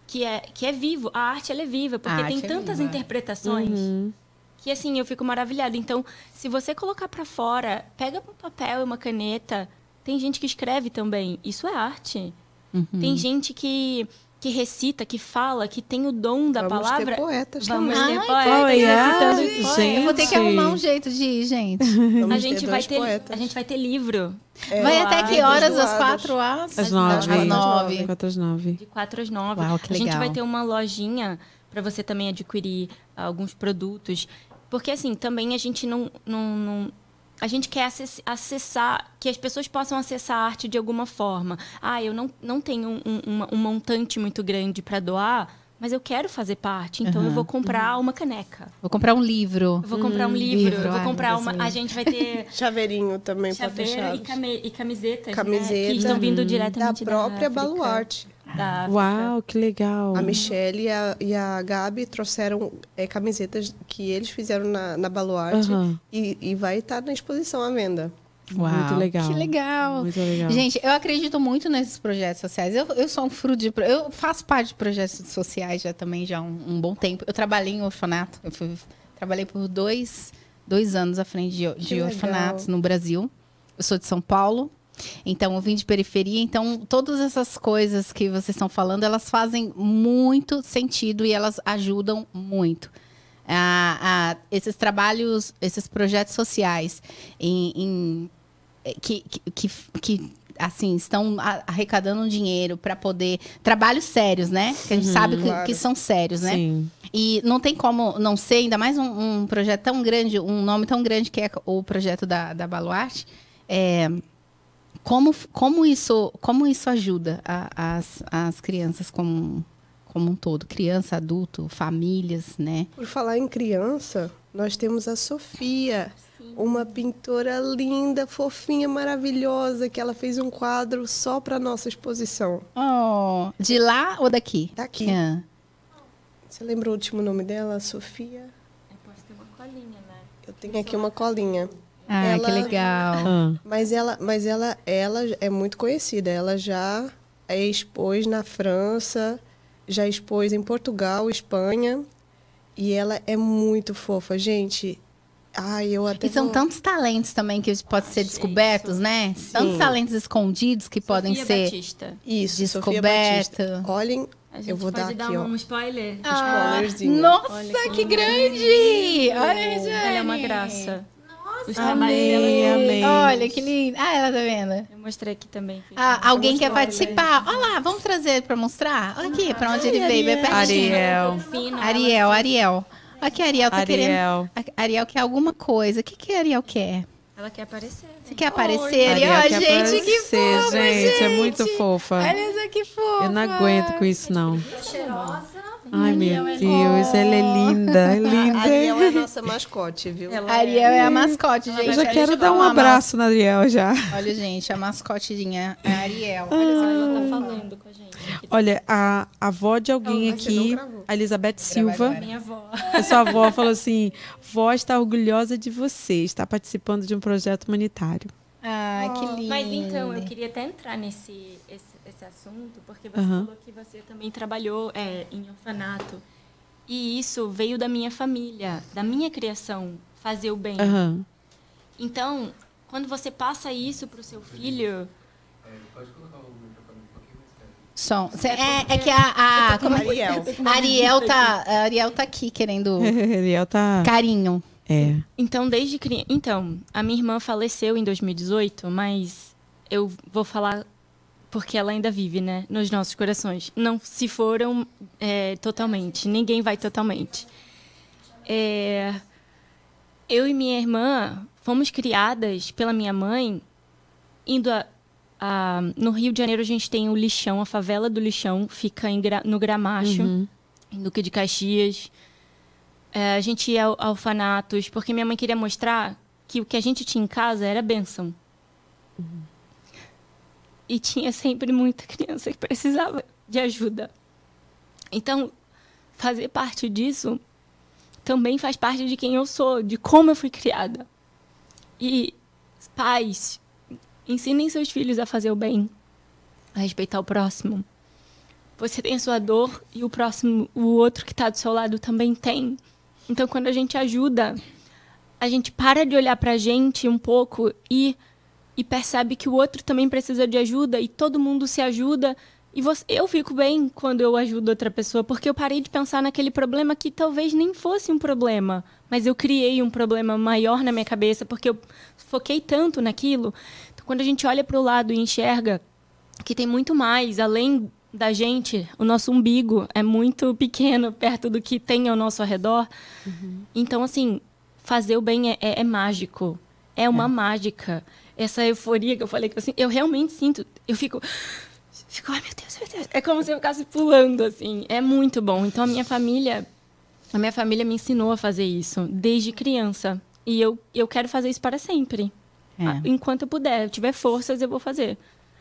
que, é, que é vivo. A arte ela é viva, porque tem é tantas viva. interpretações Uhum. que assim, eu fico maravilhada. Então, se você colocar pra fora, pega um papel e uma caneta. Tem gente que escreve também. Isso é arte. Uhum. Tem gente que, que recita, que fala, que tem o dom da Vamos palavra. ter poetas Vamos também. ter Ai, poetas olha, recitando gente. Eu vou ter que arrumar um jeito de ir, gente. Vamos A ter gente, vai ter, poetas. a gente vai ter livro. É, Vai até que horas? Às quatro às? Às nove. Às nove. Quatro às nove. De 4 às 9. Uau, que a gente legal. vai ter uma lojinha para você também adquirir alguns produtos. Porque, assim, também a gente não. não, não- a gente quer acess- acessar, que as pessoas possam acessar a arte de alguma forma. Ah, eu não, não tenho um, um- um montante muito grande para doar, mas eu quero fazer parte, então eu Aham. vou comprar uma caneca. Vou comprar um livro. Eu vou comprar um livro, livro, eu vou ai, comprar meu uma. Deus. A gente vai ter Chaveirinho também para chaveiro e, fechar. came, e camisetas. né, Camiseta. que estão vindo Da diretamente própria da Baluarte. Da. Uau, que legal. A Michelle e a, e a Gabi trouxeram é, camisetas que eles fizeram na, na Baluarte Aham. e, e vai estar na exposição à venda. Uau, Muito legal. Que legal. Muito legal. Gente, eu acredito muito nesses projetos sociais. Eu, eu sou um fruto de. Eu faço parte de projetos sociais já também já há um, um bom tempo. Eu trabalhei em orfanato. Eu fui- trabalhei por dois, dois anos à frente de, de legal. orfanatos no Brasil. Eu sou de São Paulo. Então, eu vim de periferia. Então, todas essas coisas que vocês estão falando, elas fazem muito sentido e elas ajudam muito. a- a esses trabalhos, esses projetos sociais em, em- que, que, que, assim estão arrecadando dinheiro para poder trabalhos sérios, né? Que a gente sabe que, Claro. que são sérios, né? Sim. E não tem como não ser, ainda mais um, um projeto tão grande, um nome tão grande que é o projeto da, da Baluarte. É, como, como, isso, como isso ajuda a- as, as crianças como, como um todo? Criança, adulto, famílias, né? Por falar em criança, nós temos a Sofia. uma pintora linda, fofinha, maravilhosa, que ela fez um quadro só para nossa exposição. Oh, de lá ou daqui? Daqui. Ah. Você lembra o último nome dela? Sofia? Eu posso ter uma colinha, né? Eu tenho aqui uma colinha. Ah, Ela- que legal. Ah, Mas ela, mas ela, ela é muito conhecida. Ela já expôs na França, já expôs em Portugal, Espanha. E ela é muito fofa, gente. Ai, eu até E são vou- tantos talentos também que podem ser descobertos, né? Tantos talentos escondidos que podem Sofia ser Batista. isso, Sofia descoberto. Batista. Olhem, A gente eu vou pode dar dar aqui, um ó. spoiler. Ah, spoilerzinho. nossa, Olha que como grande! Olha, Jane. Ela é uma graça. Os trabalhos Amei, amei. Olha, que lindo. Ah, ela tá vendo? Eu mostrei aqui também. Ah, alguém quer participar? Olha lá, vamos trazer pra mostrar? Olha aqui, pra onde ele veio, bem pertinho. Ariel. Fino, Ariel, Ariel. Aqui, Ariel tá querendo... Ariel. A- Ariel quer alguma coisa. O que que a Ariel quer? Ela quer aparecer. né? Você quer aparecer, Ariel? Ariel quer gente, que aparecer, fofa, gente. É muito fofa. Olha só que fofa. Eu não aguento com isso, não. Ai, meu Deus, ela é linda, é A linda. Ariel é a nossa mascote, viu? Ariel é a mascote, gente. Eu já Olha, quero dar um abraço na Ariel já. Olha, gente, a mascotezinha é a Ariel. Olha Ela só. tá falando com a gente. Olha, a, a avó de alguém não aqui, a Elizabeth Silva. Minha avó. a sua avó falou assim: vó está orgulhosa de você, está participando de um projeto humanitário. Ai, que lindo. Mas então, eu queria até entrar nesse esse, esse assunto, porque você Aham. falou que você também trabalhou é, em orfanato. E isso veio da minha família, da minha criação, fazer o bem. Aham. Então, quando você passa isso para o seu filho, Som. Cê- É, é que a, a, como é- Ariel. a Ariel tá, Ariel tá aqui querendo Ariel tá. carinho. É. Então, desde criança. Então, a minha irmã faleceu em 2018, mas eu vou falar porque ela ainda vive, né? Nos nossos corações. Não se foram é, totalmente. Ninguém vai totalmente. É, eu e minha irmã fomos criadas pela minha mãe indo a, a- no Rio de Janeiro a gente tem o lixão, a favela do lixão fica Gra- no Gramacho, em Duque de Caxias. É, a gente ia ao, orfanatos, porque minha mãe queria mostrar que o que a gente tinha em casa era bênção. E tinha sempre muita criança que precisava de ajuda. Então, fazer parte disso também faz parte de quem eu sou, de como eu fui criada. E pais, ensinem seus filhos a fazer o bem, a respeitar o próximo. Você tem a sua dor e o próximo, o outro que está do seu lado também tem. Então, quando a gente ajuda, a gente para de olhar para a gente um pouco e, e percebe que o outro também precisa de ajuda e todo mundo se ajuda. E você, eu fico bem quando eu ajudo outra pessoa, porque eu parei de pensar naquele problema que talvez nem fosse um problema, mas eu criei um problema maior na minha cabeça, porque eu foquei tanto naquilo. Então, quando a gente olha para o lado e enxerga que tem muito mais além da gente, o nosso umbigo é muito pequeno perto do que tem ao nosso redor. Então, assim, fazer o bem é, é- é mágico. É uma mágica. Essa euforia que eu falei que assim, eu realmente sinto, eu fico Fico, ai meu Deus, meu Deus. É como se eu ficasse pulando, assim. É muito bom. Então a minha família, a minha família me ensinou a fazer isso desde criança. E eu, eu quero fazer isso para sempre. É. Ah, Enquanto eu puder, eu tiver forças, eu vou fazer.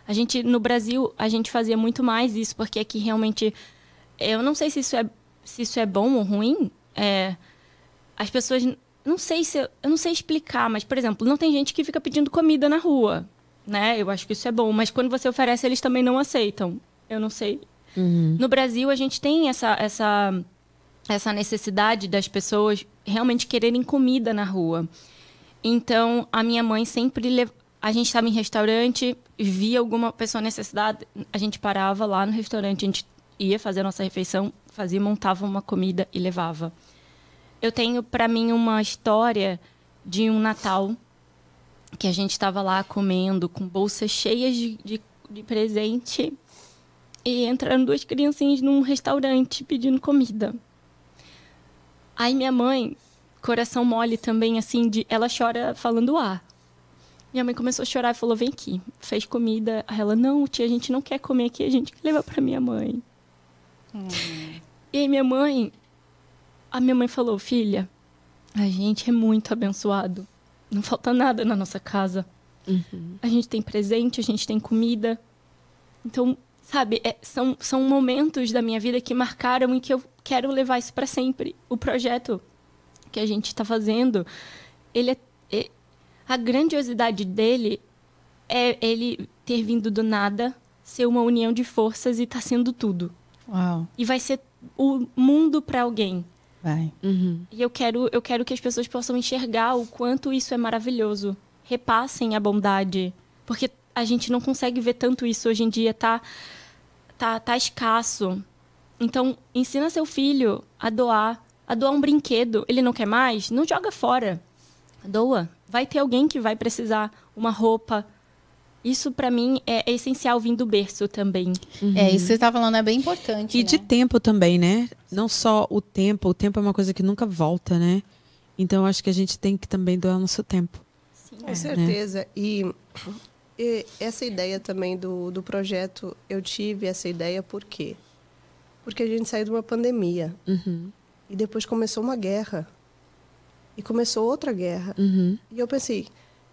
A gente, no Brasil, a gente fazia muito mais isso, porque aqui realmente. Eu não sei se isso é, se isso é bom ou ruim. É, as pessoas. Não sei se. Eu, eu não sei explicar, mas, por exemplo, não tem gente que fica pedindo comida na rua. Né? Eu acho que isso é bom. Mas quando você oferece, eles também não aceitam. Eu não sei. No Brasil, a gente tem essa, essa, essa necessidade das pessoas realmente quererem comida na rua. Então, a minha mãe sempre lev... A gente estava em restaurante, via alguma pessoa necessitada, a gente parava lá no restaurante, a gente ia fazer a nossa refeição, fazia, montava uma comida e levava. Eu tenho para mim uma história de um Natal que a gente estava lá comendo com bolsas cheias de, de, de presente e entraram duas criancinhas num restaurante pedindo comida. Aí minha mãe, coração mole também, assim, de, ela chora falando A. Minha mãe começou a chorar e falou: vem aqui. Fez comida. Aí ela: não, tia, a gente não quer comer aqui, a gente quer levar para minha mãe. E aí minha mãe, a minha mãe falou: filha, a gente é muito abençoado. não falta nada na nossa casa. A gente tem presente, a gente tem comida. Então, sabe, é- são, são momentos da minha vida que marcaram e que eu quero levar isso para sempre. O projeto que a gente está fazendo, ele é, é- a grandiosidade dele é ele ter vindo do nada, ser uma união de forças e tá sendo tudo. Uau, E vai ser o mundo para alguém. Vai. E eu quero, eu quero que as pessoas possam enxergar o quanto isso é maravilhoso. Repassem a bondade. Porque a gente não consegue ver tanto isso hoje em dia, tá, tá, tá escasso. Então, ensina seu filho a doar. A doar um brinquedo. Ele não quer mais? Não joga fora. Doa. Vai ter alguém que vai precisar. Uma roupa. Isso, para mim, é essencial vir do berço também. É, isso que você tá falando é bem importante. E né? de tempo também, né? Não só o tempo, o tempo é uma coisa que nunca volta, né? Então eu acho que a gente tem que também doar nosso tempo. Com certeza. E, e essa ideia também do, do projeto, eu tive essa ideia por quê? Porque a gente saiu de uma pandemia. Uhum, E depois começou uma guerra. E começou outra guerra. uhum, E eu pensei,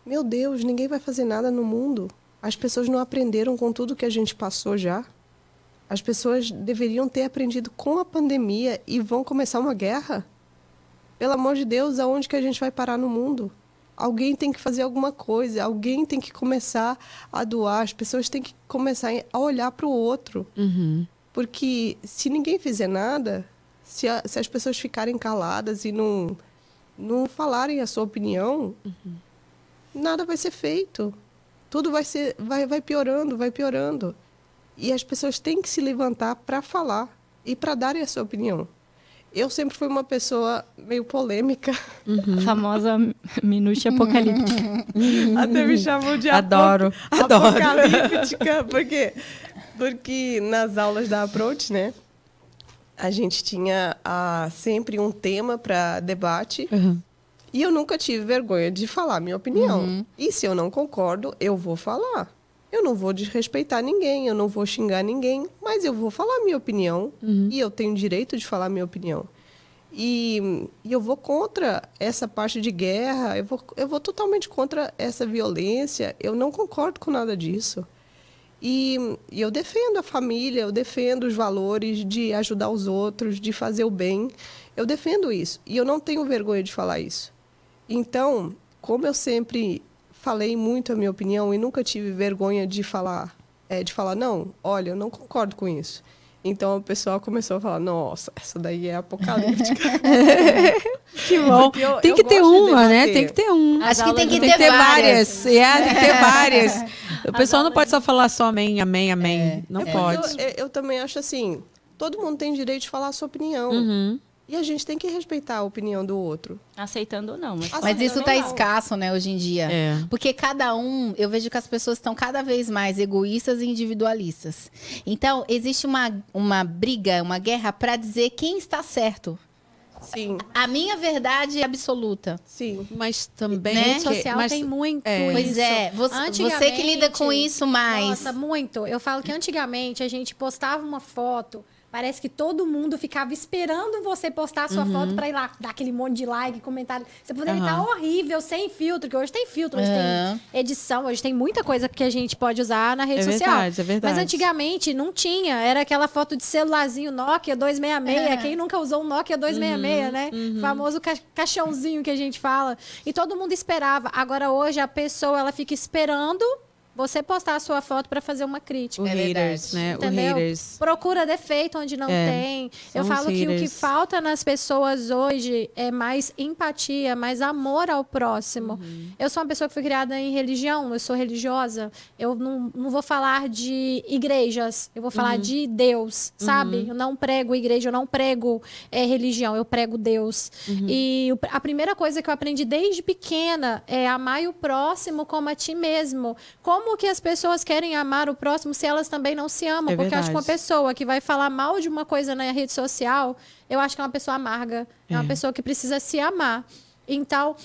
meu Deus, ninguém vai fazer nada no mundo. As pessoas não aprenderam com tudo que a gente passou já. As pessoas deveriam ter aprendido com a pandemia e vão começar uma guerra. Pelo amor de Deus, aonde que a gente vai parar no mundo? Alguém tem que fazer alguma coisa, alguém tem que começar a doar, as pessoas têm que começar a olhar para o outro. uhum. Porque se ninguém fizer nada, se, a- se as pessoas ficarem caladas e não, não falarem a sua opinião, nada vai ser feito. Tudo vai, ser, vai, vai piorando, vai piorando. E as pessoas têm que se levantar para falar e para darem a sua opinião. Eu sempre fui uma pessoa meio polêmica. A famosa minúcia apocalíptica. Até me chamam de Adoro, apo- adoro. apocalíptica. Por quê? Porque nas aulas da Approach, né? A gente tinha ah, sempre um tema para debate. Uhum. E eu nunca tive vergonha de falar minha opinião. E se eu não concordo, eu vou falar. Eu não vou desrespeitar ninguém, eu não vou xingar ninguém, mas eu vou falar minha opinião. E eu tenho direito de falar minha opinião. E, e eu vou contra essa parte de guerra, eu vou, eu vou totalmente contra essa violência. Eu não concordo com nada disso. E, e eu defendo a família, eu defendo os valores de ajudar os outros, de fazer o bem. Eu defendo isso. E eu não tenho vergonha de falar isso. Então, como eu sempre falei muito a minha opinião e nunca tive vergonha de falar, é, de falar, não, olha, eu não concordo com isso. Então o pessoal começou a falar, nossa, essa daí é apocalíptica. Que bom. Eu- tem eu que ter gosto de uma, né? Tem que ter um. Acho que tem que Tem ter, que ter várias. várias. É, tem que ter várias. O pessoal não pode só falar só amém, amém, amém. Não É pode. eu- eu também acho assim, todo mundo tem direito de falar a sua opinião. Uhum. E a gente tem que respeitar a opinião do outro. Aceitando ou não. Mas... Mas isso tá não- escasso, né, hoje em dia. É. Porque cada um, eu vejo que as pessoas estão cada vez mais egoístas e individualistas. Então, existe uma, uma briga, uma guerra para dizer quem está certo. Sim, A minha verdade é absoluta. sim. Mas também. Né? rede social mas- tem muito é. Pois é, você, você que lida com isso mais. Nossa, muito. Eu falo que antigamente a gente postava uma foto, parece que todo mundo ficava esperando você postar a sua foto pra ir lá dar aquele monte de like, comentário. Você poderia Uhum. Estar horrível, sem filtro, que hoje tem filtro, hoje tem edição, hoje tem muita coisa que a gente pode usar na rede É social. verdade, é verdade. Mas antigamente não tinha, era aquela foto de celularzinho Nokia 266. É. Quem nunca usou um Nokia 266, né? Famoso ca caixãozinho que a gente fala. E todo mundo esperava. Agora hoje a pessoa ela fica esperando você postar a sua foto para fazer uma crítica. O É haters, verdade. né? Entendeu? O haters. Procura defeito onde não É, tem. Eu falo que o que falta nas pessoas hoje é mais empatia, mais amor ao próximo. Uhum. Eu sou uma pessoa que foi criada em religião, eu sou religiosa. Eu não, não vou falar de igrejas, eu vou falar Uhum. de Deus, sabe? Eu não prego igreja, eu não prego é, religião, eu prego Deus. Uhum. E a primeira coisa que eu aprendi desde pequena é amar o próximo como a ti mesmo. Como que as pessoas querem amar o próximo se elas também não se amam? É Porque eu acho que uma pessoa que vai falar mal de uma coisa na rede social, eu acho que é uma pessoa amarga, é, uma É. pessoa que precisa se amar. Então,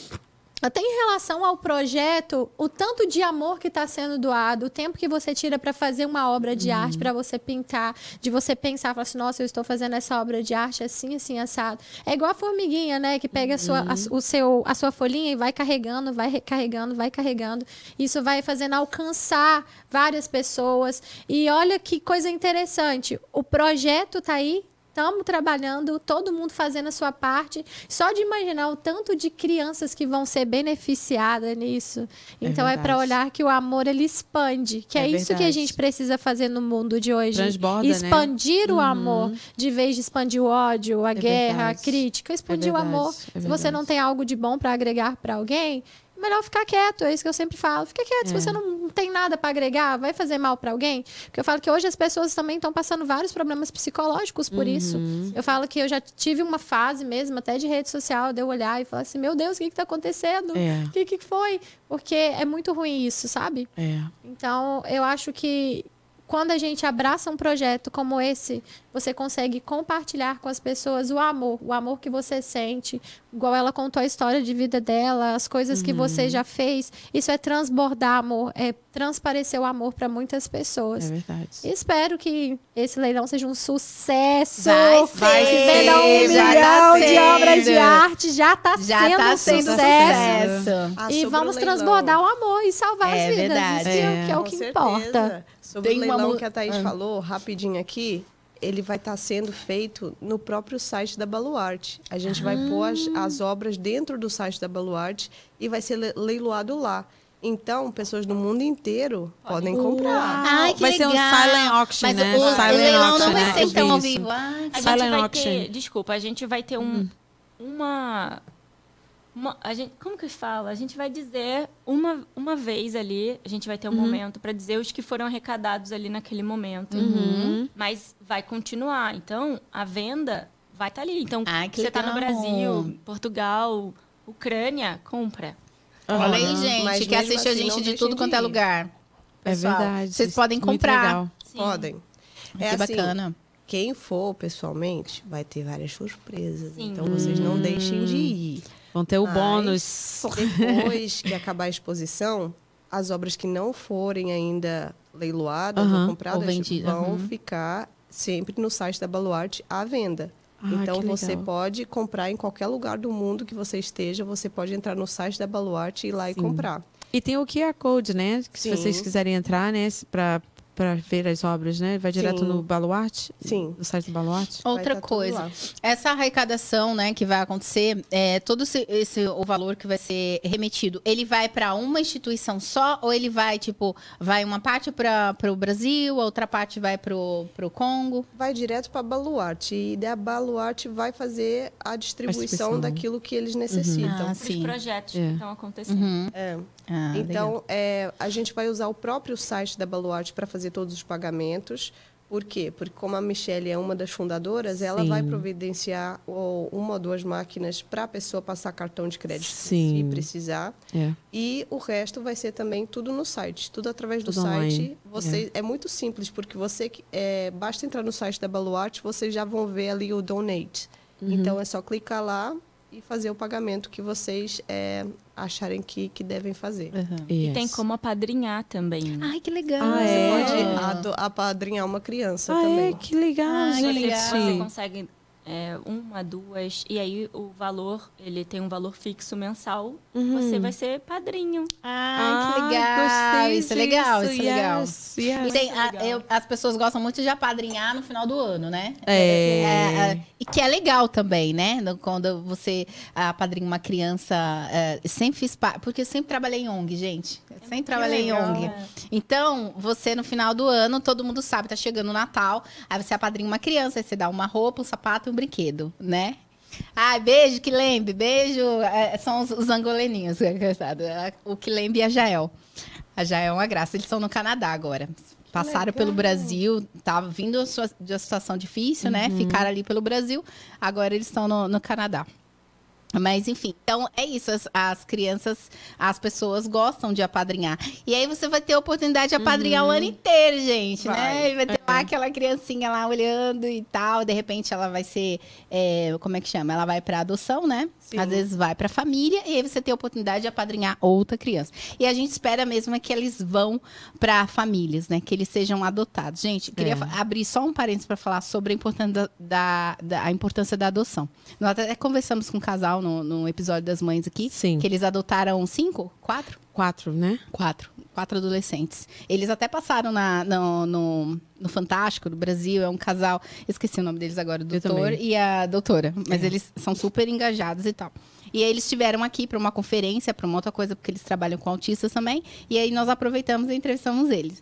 até em relação ao projeto, o tanto de amor que está sendo doado, o tempo que você tira para fazer uma obra de arte, para você pintar, de você pensar, falar assim, nossa, eu estou fazendo essa obra de arte assim, assim, assado. É igual a formiguinha, né? Que pega a, sua, a, o seu, a sua folhinha e vai carregando, vai recarregando, vai carregando. Isso vai fazendo alcançar várias pessoas. E olha que coisa interessante. O projeto tá aí, Estamos trabalhando, todo mundo fazendo a sua parte. Só de imaginar o tanto de crianças que vão ser beneficiadas nisso. Então é, para olhar que o amor ele expande, que é, é isso que a gente precisa fazer no mundo de hoje. Transborda, né? expandir né? o uhum. amor, de vez de expandir o ódio, a é guerra, verdade. a crítica, expandir o amor. É Se você não tem algo de bom para agregar para alguém, melhor ficar quieto. É isso que eu sempre falo. Fica quieto. É. Se você não tem nada para agregar, vai fazer mal para alguém. Porque eu falo que hoje as pessoas também estão passando vários problemas psicológicos por uhum. isso. Eu falo que eu já tive uma fase mesmo, até de rede social, de eu olhar e falar assim: meu Deus, o que está acontecendo? É. O que, que foi? Porque é muito ruim isso, sabe? É. Então, eu acho que quando a gente abraça um projeto como esse, você consegue compartilhar com as pessoas o amor, o amor que você sente, igual ela contou a história de vida dela, as coisas uhum. que você já fez. Isso é transbordar amor, é transparecer o amor para muitas pessoas. É verdade. E espero que esse leilão seja um sucesso. Vai ser. Vai ser. um milhão tá de obras de arte já está sendo tá um sendo sucesso. sucesso. Ah, e vamos transbordar o amor e salvar é as vidas. Verdade. Isso é, que é o que certeza. importa. Sobre Tem o leilão uma... que a Thaís ah. falou, rapidinho aqui, ele vai estar tá sendo feito no próprio site da Baluarte. A gente ah. vai pôr as, as, obras dentro do site da Baluarte e vai ser leiloado lá. Então, pessoas do mundo inteiro podem comprar. Ai, que vai legal. ser um silent auction, Mas né? O, silent o leilão auction, não vai né? ser tão ao vivo. Ai, a silent gente vai auction. ter, desculpa, a gente vai ter um, hum. uma uma, a gente, como que fala? A gente vai dizer uma, uma vez ali, a gente vai ter um uhum. momento para dizer os que foram arrecadados ali naquele momento. Uhum. Mas vai continuar. Então, a venda vai estar tá ali. Então, Ai, você está no Brasil, Portugal, Ucrânia, compra. Uhum. Olha aí, gente, Mas que assiste assim, a gente de tudo quanto é lugar. É Pessoal, é verdade. Vocês podem comprar. Podem. É que assim, bacana. Quem for pessoalmente vai ter várias surpresas. Sim. Então vocês não deixem de ir. Vão ter o Mas, bônus. Depois que acabar a exposição, as obras que não forem ainda leiloadas ou compradas ou vão ficar sempre no site da Baluarte à venda. Ah, então você pode comprar em qualquer lugar do mundo que você esteja, você pode entrar no site da Baluarte e ir lá Sim. e comprar. E tem o QR Code, né? Que se vocês quiserem entrar, né? Para para ver as obras, né? Vai direto Sim. no Baluarte? Sim. No site do Baluarte? Outra tá coisa, essa arrecadação, né, que vai acontecer, é, todo esse, esse, o valor que vai ser remetido, ele vai para uma instituição só ou ele vai, tipo, vai uma parte para o Brasil, outra parte vai para o Congo? Vai direto para Baluarte e a Baluarte vai fazer a distribuição a daquilo que eles necessitam. Uhum. Ah, Os projetos é. que estão acontecendo. Uhum. É. Ah, então, é, a gente vai usar o próprio site da Baluarte para fazer todos os pagamentos. Por quê? Porque como a Michelle é uma das fundadoras, ela Sim. vai providenciar uma ou duas máquinas para a pessoa passar cartão de crédito Sim. se precisar. É. E o resto vai ser também tudo no site, tudo através tudo do site. Você é. é. muito simples porque você é, basta entrar no site da Baluarte, vocês já vão ver ali o donate. Uhum. Então é só clicar lá e fazer o pagamento que vocês é, acharem que, que devem fazer. Uhum. Yes. E tem como apadrinhar também. Ai, que legal! Ah, é? Você pode apadrinhar uma criança ah, também. É, que legal, ah, gente! Você consegue é, uma, duas, e aí o valor, ele tem um valor fixo mensal, uhum. você vai ser padrinho. Ah, que legal! Isso é legal, isso é legal. Yes, yes. E tem, a, eu, as pessoas gostam muito de apadrinhar no final do ano, né? É. é, é e que é legal também, né? Quando você apadrinha uma criança, é, sempre fiz porque eu sempre trabalhei em ONG, gente. Sempre trabalhei em ONG. É. Então, você no final do ano, todo mundo sabe, tá chegando o Natal, aí você apadrinha uma criança, aí você dá uma roupa, um sapato um brinquedo, né? Ai, beijo, Kilembe, beijo. É, são os, os angoleninhos, o Kilembe e a Jael. A Jael é uma graça, eles estão no Canadá agora. Passaram Legal. pelo Brasil, tava vindo de uma situação difícil, né? uhum. né? Ficaram ali pelo Brasil, agora eles estão no, no Canadá. Mas enfim, então é isso. As, as, crianças, as pessoas gostam de apadrinhar. E aí você vai ter a oportunidade de apadrinhar uhum. o ano inteiro, gente, né? vai. né? E vai ter lá aquela criancinha lá olhando e tal, de repente ela vai ser, é, como é que chama? Ela vai para adoção, né? Sim. Às vezes vai para família e aí você tem a oportunidade de apadrinhar outra criança. E a gente espera mesmo é que eles vão para famílias, né? Que eles sejam adotados. Gente, queria É. abrir só um parênteses para falar sobre a importância da, da- da- a importância da adoção. Nós até conversamos com um casal no, no episódio das mães aqui, Sim. que eles adotaram cinco, quatro, Quatro, né? quatro, quatro adolescentes. Eles até passaram na, no, no, no Fantástico do Brasil. É um casal, esqueci o nome deles agora, o doutor e a doutora. Mas É. eles são super engajados e tal. E aí eles estiveram aqui para uma conferência, para uma outra coisa, porque eles trabalham com autistas também. E aí nós aproveitamos e entrevistamos eles.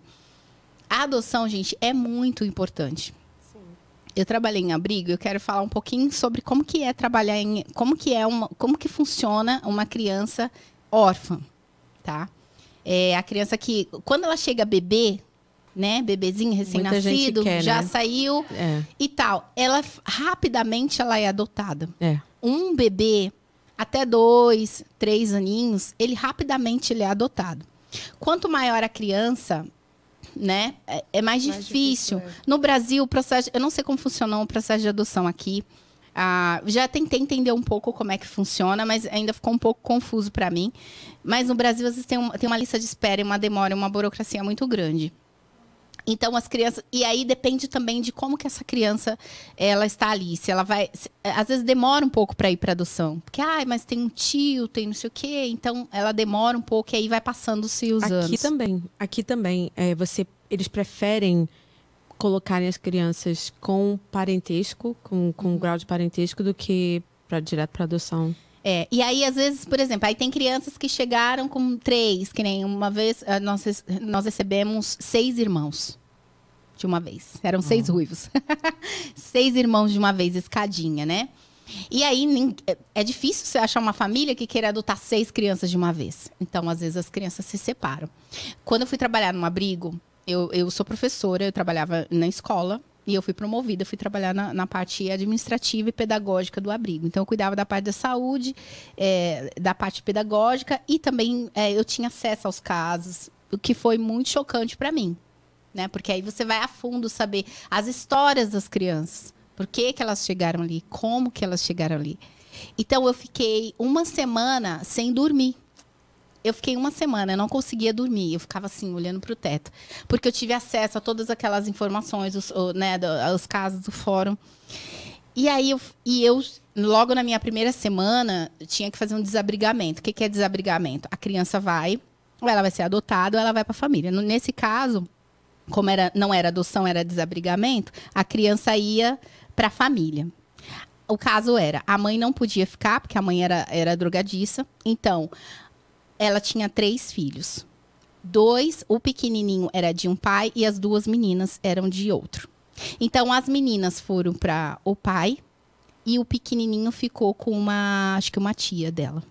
A adoção, gente, é muito importante. Eu trabalhei em abrigo, eu quero falar um pouquinho sobre como que é trabalhar em, como que é uma, como que funciona uma criança órfã, tá? É a criança que quando ela chega bebê, né, bebezinho recém-nascido, já né? saiu É, e tal, ela rapidamente ela é adotada. é. Um bebê até dois, três aninhos, ele rapidamente ele é adotado. Quanto maior a criança, né, é, é mais, Mais difícil. difícil, No Brasil, o processo, eu não sei como funcionou o processo de adoção aqui. Ah, já tentei entender um pouco como é que funciona, mas ainda ficou um pouco confuso para mim. Mas no Brasil, às vezes, tem, um- tem uma lista de espera, e uma demora, uma burocracia muito grande. Então as crianças e aí depende também de como que essa criança ela está ali, se ela vai, se- às vezes demora um pouco para ir para adoção, porque ai, mas tem um tio, tem não sei o quê, então ela demora um pouco e aí vai passando-se os Aqui anos. também. Aqui também. É, você, eles preferem colocarem as crianças com parentesco, com, Uhum. com grau de parentesco, do que pra, direto para adoção. É, e aí, às vezes, por exemplo, aí tem crianças que chegaram com três, que nem uma vez ah, nós, nós recebemos seis irmãos de uma vez. Eram seis ruivos. seis irmãos de uma vez, escadinha, né? E aí é- é difícil você achar uma família que queira adotar seis crianças de uma vez. Então, às vezes, as crianças se separam. Quando eu fui trabalhar num abrigo, eu, eu sou professora, eu trabalhava na escola. E eu fui promovida, fui trabalhar na, na parte administrativa e pedagógica do abrigo. Então, eu cuidava da parte da saúde, é, da parte pedagógica e também é, eu tinha acesso aos casos, o que foi muito chocante para mim. Né? Porque aí você vai a fundo saber as histórias das crianças. Por que, que elas chegaram ali? Como que elas chegaram ali? Então, eu fiquei uma semana sem dormir. Eu fiquei uma semana, eu não conseguia dormir. Eu ficava assim, olhando para o teto. Porque eu tive acesso a todas aquelas informações, os, o- né, do- os casos do fórum. E aí, eu, e eu, logo na minha primeira semana, tinha que fazer um desabrigamento. O que, que é desabrigamento? A criança vai, ou ela vai ser adotada, ou ela vai para a família. Nesse caso, como era, não era adoção, era desabrigamento, a criança ia para a família. O caso era, a mãe não podia ficar, porque a mãe era, era drogadiça. Então, ela tinha três filhos. Dois, o pequenininho era de um pai e as duas meninas eram de outro. Então, as meninas foram para o pai e o pequenininho ficou com uma, acho que uma tia dela.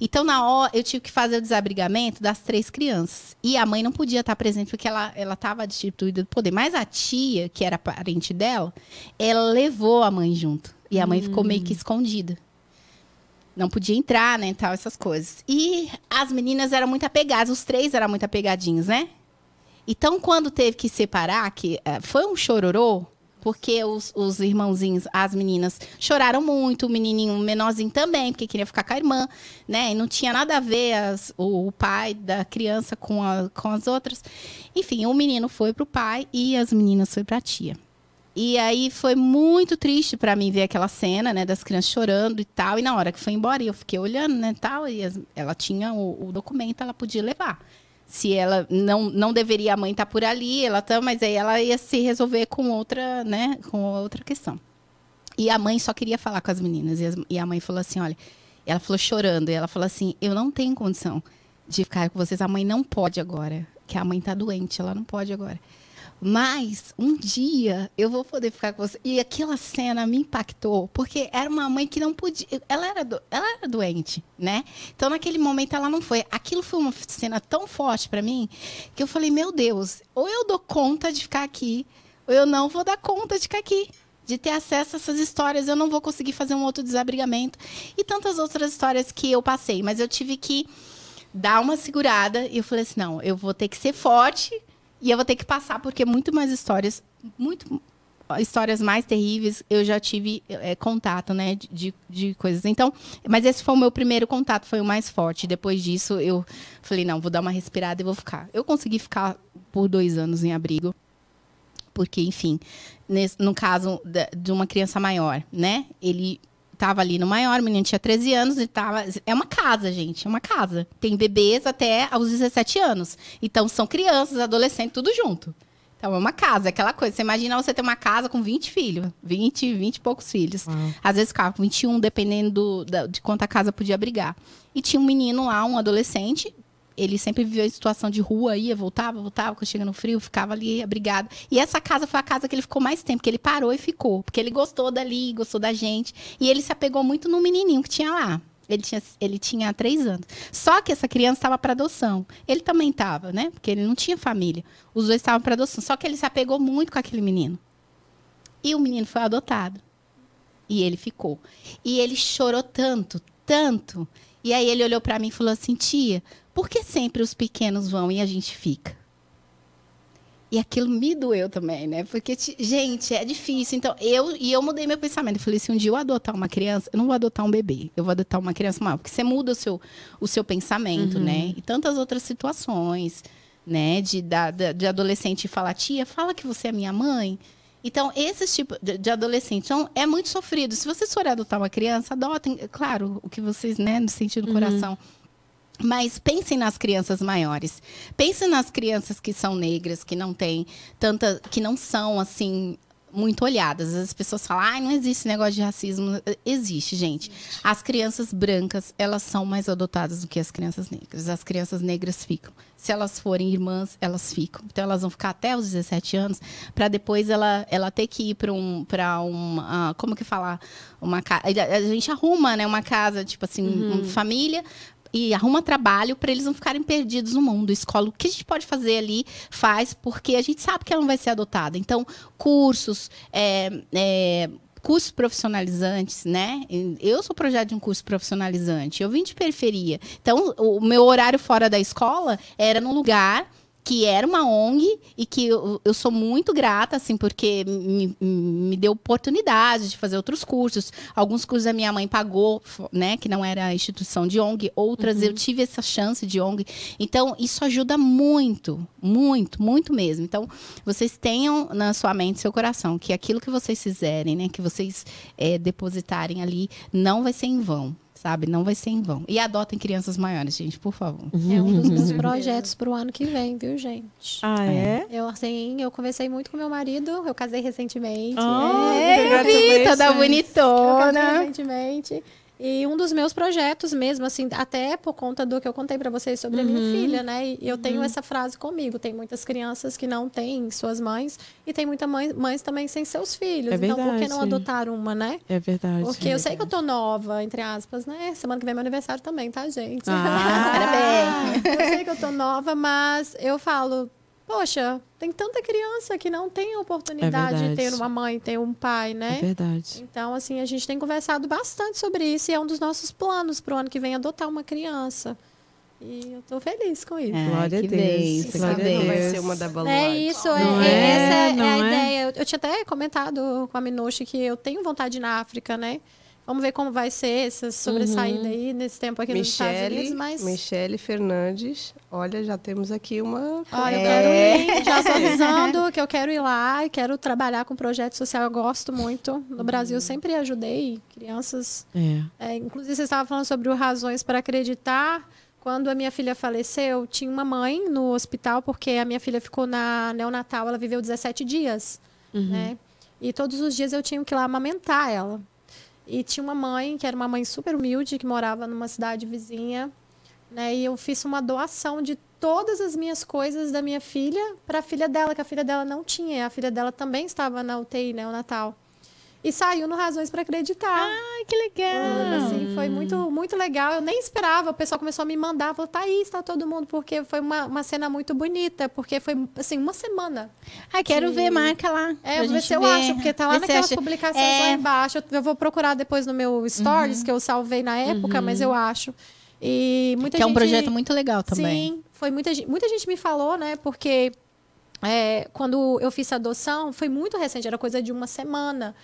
Então, na hora, eu tive que fazer o desabrigamento das três crianças. E a mãe não podia estar presente porque ela ela estava destituída do poder. Mas a tia, que era parente dela, ela levou a mãe junto. E a mãe ficou meio que escondida. Não podia entrar, né, tal, essas coisas. E as meninas eram muito apegadas, os três eram muito apegadinhos, né? Então, quando teve que separar, que eh, foi um chororô, porque os, os irmãozinhos, as meninas, choraram muito, o menininho menorzinho também, porque queria ficar com a irmã, né? E não tinha nada a ver as- o, o pai da criança com, a- com as outras. Enfim, o menino foi pro pai e as meninas foi pra tia. E aí foi muito triste pra mim ver aquela cena, né, das crianças chorando e tal. E na hora que foi embora, eu fiquei olhando, né, tal, e ela tinha o, o documento, ela podia levar. Se ela não, não deveria a mãe estar por ali, ela tá, mas aí ela ia se resolver com outra, né, com outra questão. E a mãe só queria falar com as meninas. E, as- e a mãe falou assim: olha, ela falou chorando, e ela falou assim: eu não tenho condição de ficar com vocês. A mãe não pode agora, que a mãe tá doente, ela não pode agora. Mas um dia eu vou poder ficar com você. E aquela cena me impactou, porque era uma mãe que não podia. Ela era, do- ela era doente, né? Então naquele momento ela não foi. Aquilo foi uma cena tão forte para mim que eu falei: meu Deus, ou eu dou conta de ficar aqui, ou eu não vou dar conta de ficar aqui. De ter acesso a essas histórias, eu não vou conseguir fazer um outro desabrigamento. E tantas outras histórias que eu passei, mas eu tive que dar uma segurada e eu falei assim: não, eu vou ter que ser forte E eu vou ter que passar, porque muito mais histórias, muito histórias mais terríveis, eu já tive é, contato, né, de, de coisas. Então, mas esse foi o meu primeiro contato, foi o mais forte. Depois disso, eu falei, não, vou dar uma respirada e vou ficar. Eu consegui ficar por dois anos em abrigo, porque, enfim, nesse, no caso de, de uma criança maior, né, ele estava ali no maior, o menino tinha 13 anos e tava. É uma casa, gente, é uma casa. Tem bebês até aos 17 anos. Então são crianças, adolescentes, tudo junto. Então, é uma casa, é aquela coisa. Você imagina você ter uma casa com 20 filhos, 20, 20 e poucos filhos. Uhum. Às vezes ficava com 21, dependendo do, da, de quanto a casa podia abrigar. E tinha um menino lá, um adolescente, ele sempre viveu em situação de rua, ia, voltava, voltava, quando chega no frio, ficava ali abrigado. E essa casa foi a casa que ele ficou mais tempo, que ele parou e ficou. Porque ele gostou dali, gostou da gente. E ele se apegou muito no menininho que tinha lá. Ele tinha, ele tinha três anos. Só que essa criança estava para adoção. Ele também estava, né? Porque ele não tinha família. Os dois estavam para adoção. Só que ele se apegou muito com aquele menino. E o menino foi adotado. E ele ficou. E ele chorou tanto, tanto. E aí ele olhou para mim e falou assim: tia, por que sempre os pequenos vão e a gente fica? E aquilo me doeu também, né? Porque, gente, é difícil. Então, eu e eu mudei meu pensamento. Eu falei, se um dia eu adotar uma criança, eu não vou adotar um bebê, eu vou adotar uma criança maior. Porque você muda o seu, o seu pensamento, uhum. né? E tantas outras situações, né? De, da, de adolescente falar, tia, fala que você é minha mãe. Então, esse tipo de, de adolescente então, é muito sofrido. Se vocês forem adotar uma criança, adotem, claro, o que vocês, né, no sentido do uhum. coração mas pensem nas crianças maiores. Pensem nas crianças que são negras, que não têm tanta, que não são assim muito olhadas. As pessoas falam, ah, não existe negócio de racismo. Existe, gente. As crianças brancas, elas são mais adotadas do que as crianças negras. As crianças negras ficam. Se elas forem irmãs, elas ficam. Então, elas vão ficar até os 17 anos, para depois ela, ela ter que ir para um, para uma, como que falar? Uma a gente arruma, né, uma casa, tipo assim, uhum. uma família, e arruma trabalho para eles não ficarem perdidos no mundo. Escola, o que a gente pode fazer ali, faz, porque a gente sabe que ela não vai ser adotada. Então, cursos, é, é, cursos profissionalizantes, né? Eu sou projeto de um curso profissionalizante. Eu vim de periferia. Então, o meu horário fora da escola era num lugar que era uma ONG e que eu, eu sou muito grata, assim, porque me, me, deu oportunidade de fazer outros cursos. Alguns cursos a minha mãe pagou, né, que não era instituição de ONG, outras uhum. eu tive essa chance de ONG. Então, isso ajuda muito, muito, muito mesmo. Então, vocês tenham na sua mente, seu coração, que aquilo que vocês fizerem, né, que vocês é, depositarem ali, não vai ser em vão sabe? Não vai ser em vão. E adotem crianças maiores, gente, por favor. É um dos meus projetos para o ano que vem, viu, gente? Ah, é? Eu, assim, eu conversei muito com meu marido, eu casei recentemente. Oh, é, é, toda bonitona. Eu casei recentemente. E um dos meus projetos mesmo, assim, até por conta do que eu contei para vocês sobre uhum. a minha uhum. filha, né? E eu tenho uhum. essa frase comigo. Tem muitas crianças que não têm suas mães e tem muitas mães, mães também sem seus filhos. É verdade, então, por que não adotar uma, né? É verdade. Porque é eu verdade. sei que eu tô nova, entre aspas, né? Semana que vem é meu aniversário também, tá, gente? Ah, parabéns! eu sei que eu tô nova, mas eu falo, poxa, tem tanta criança que não tem a oportunidade é de ter uma mãe, ter um pai, né? É verdade. Então, assim, a gente tem conversado bastante sobre isso e é um dos nossos planos para o ano que vem adotar uma criança. E eu tô feliz com isso. É, Glória a Deus. Deus. Glória a Deus. vai ser uma da É isso, é, é, é, essa é, é a ideia. Eu, eu, tinha até comentado com a Minushi que eu tenho vontade na África, né? Vamos ver como vai ser essa sobressaída uhum. aí nesse tempo aqui Michele, nos Estados Unidos. Mas... Michele Fernandes, olha, já temos aqui uma. Olha, eu quero ir, já estou avisando que eu quero ir lá e quero trabalhar com projeto social. Eu gosto muito. No uhum. Brasil, eu sempre ajudei crianças. É. É, inclusive, você estava falando sobre o Razões para Acreditar. Quando a minha filha faleceu, tinha uma mãe no hospital, porque a minha filha ficou na neonatal, ela viveu 17 dias. Uhum. Né? E todos os dias eu tinha que ir lá amamentar ela. E tinha uma mãe, que era uma mãe super humilde, que morava numa cidade vizinha. Né? E eu fiz uma doação de todas as minhas coisas da minha filha para a filha dela, que a filha dela não tinha. A filha dela também estava na UTI, né, o Natal. E saiu no Razões para Acreditar. Ai, que legal! Assim, foi muito, muito legal. Eu nem esperava. O pessoal começou a me mandar. Falou, Thaís, está todo mundo. Porque foi uma, uma cena muito bonita. Porque foi, assim, uma semana. Ai, quero ver, marca lá. É, vou ver se eu acho. Porque tá lá naquelas publicações é... lá embaixo. Eu, eu, vou procurar depois no meu Stories, uhum. que eu salvei na época, uhum. mas eu acho. E muita que gente... é um projeto muito legal também. Sim, foi muita, muita gente me falou, né? Porque é, quando eu fiz a adoção, foi muito recente, era coisa de uma semana.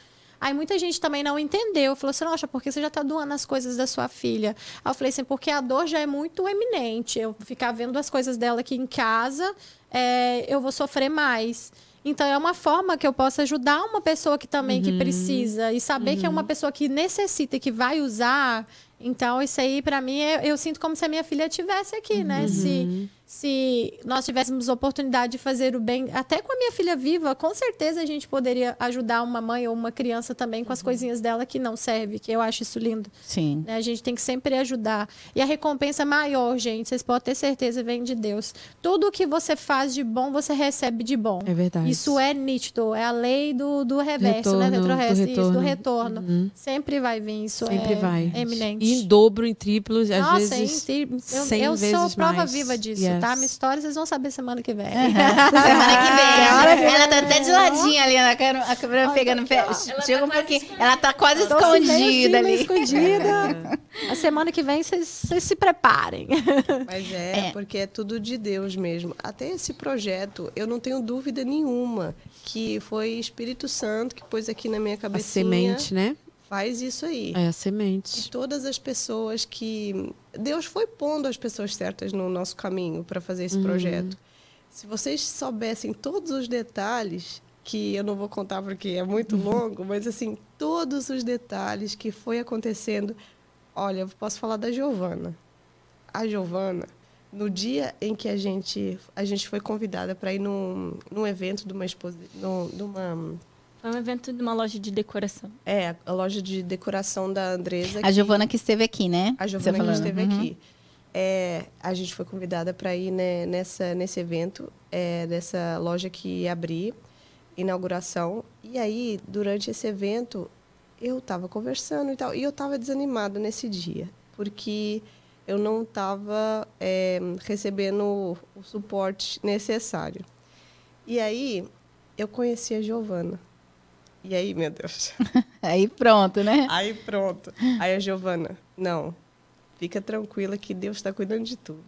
Aí muita gente também não entendeu. Falou assim, nossa, porque você já está doando as coisas da sua filha? Aí eu falei assim, porque a dor já é muito eminente. Eu ficar vendo as coisas dela aqui em casa, é, eu vou sofrer mais. Então é uma forma que eu posso ajudar uma pessoa que também que precisa e saber que é uma pessoa que necessita e que vai usar. Então isso aí para mim eu, eu sinto como se a minha filha tivesse aqui, né? Se se nós tivéssemos oportunidade de fazer o bem, até com a minha filha viva, com certeza a gente poderia ajudar uma mãe ou uma criança também com as coisinhas dela que não serve, que eu acho isso lindo. Sim. né? A gente tem que sempre ajudar. E a recompensa maior, gente, vocês podem ter certeza, vem de Deus. Tudo que você faz de bom, você recebe de bom. É verdade. Isso é nítido, é a lei do, do reverso, Retorno, né? do Retroverso, isso, do retorno. retorno. Uhum. Sempre vai vir, isso Sempre é vai. eminente. Em dobro, em triplos, às Nossa, vezes. hein? eu, cem eu sou vezes prova mais. viva disso, Yes. Tá? Minha história vocês vão saber semana que vem. Semana que vem. Ela tá até de ladinho ali na câmera, a câmera pegando pé. Chega um pouquinho. Ela tá quase escondida ali. escondida. A semana que vem vocês se preparem. Mas é, É. porque é tudo de Deus mesmo. Até esse projeto, eu não tenho dúvida nenhuma que foi Espírito Santo que pôs aqui na minha A cabecinha. semente, né? Faz isso aí. É a E semente. todas as pessoas que. Deus foi pondo as pessoas certas no nosso caminho para fazer Uhum. esse projeto. Se vocês soubessem todos os detalhes, que eu não vou contar porque é muito Uhum. longo, mas assim, todos os detalhes que foi acontecendo. Olha, eu posso falar da Giovana. A Giovana, no dia em que a gente, a gente foi convidada para ir num, num evento de uma exposição. De uma, Foi um evento de uma loja de decoração. é, a loja de decoração da Andresa. A que- Giovana que esteve aqui, né? a Giovana que esteve Uhum. aqui. É, a gente foi convidada para ir né, nessa, nesse evento, é, dessa loja que ia abrir, inauguração. E aí, durante esse evento, eu estava conversando e tal. E eu estava desanimada nesse dia, porque eu não estava recebendo o suporte necessário. E aí, eu conheci a Giovana. E aí, meu Deus. Aí pronto, né? Aí pronto. Aí a Giovana, não, fica tranquila que Deus está cuidando de tudo.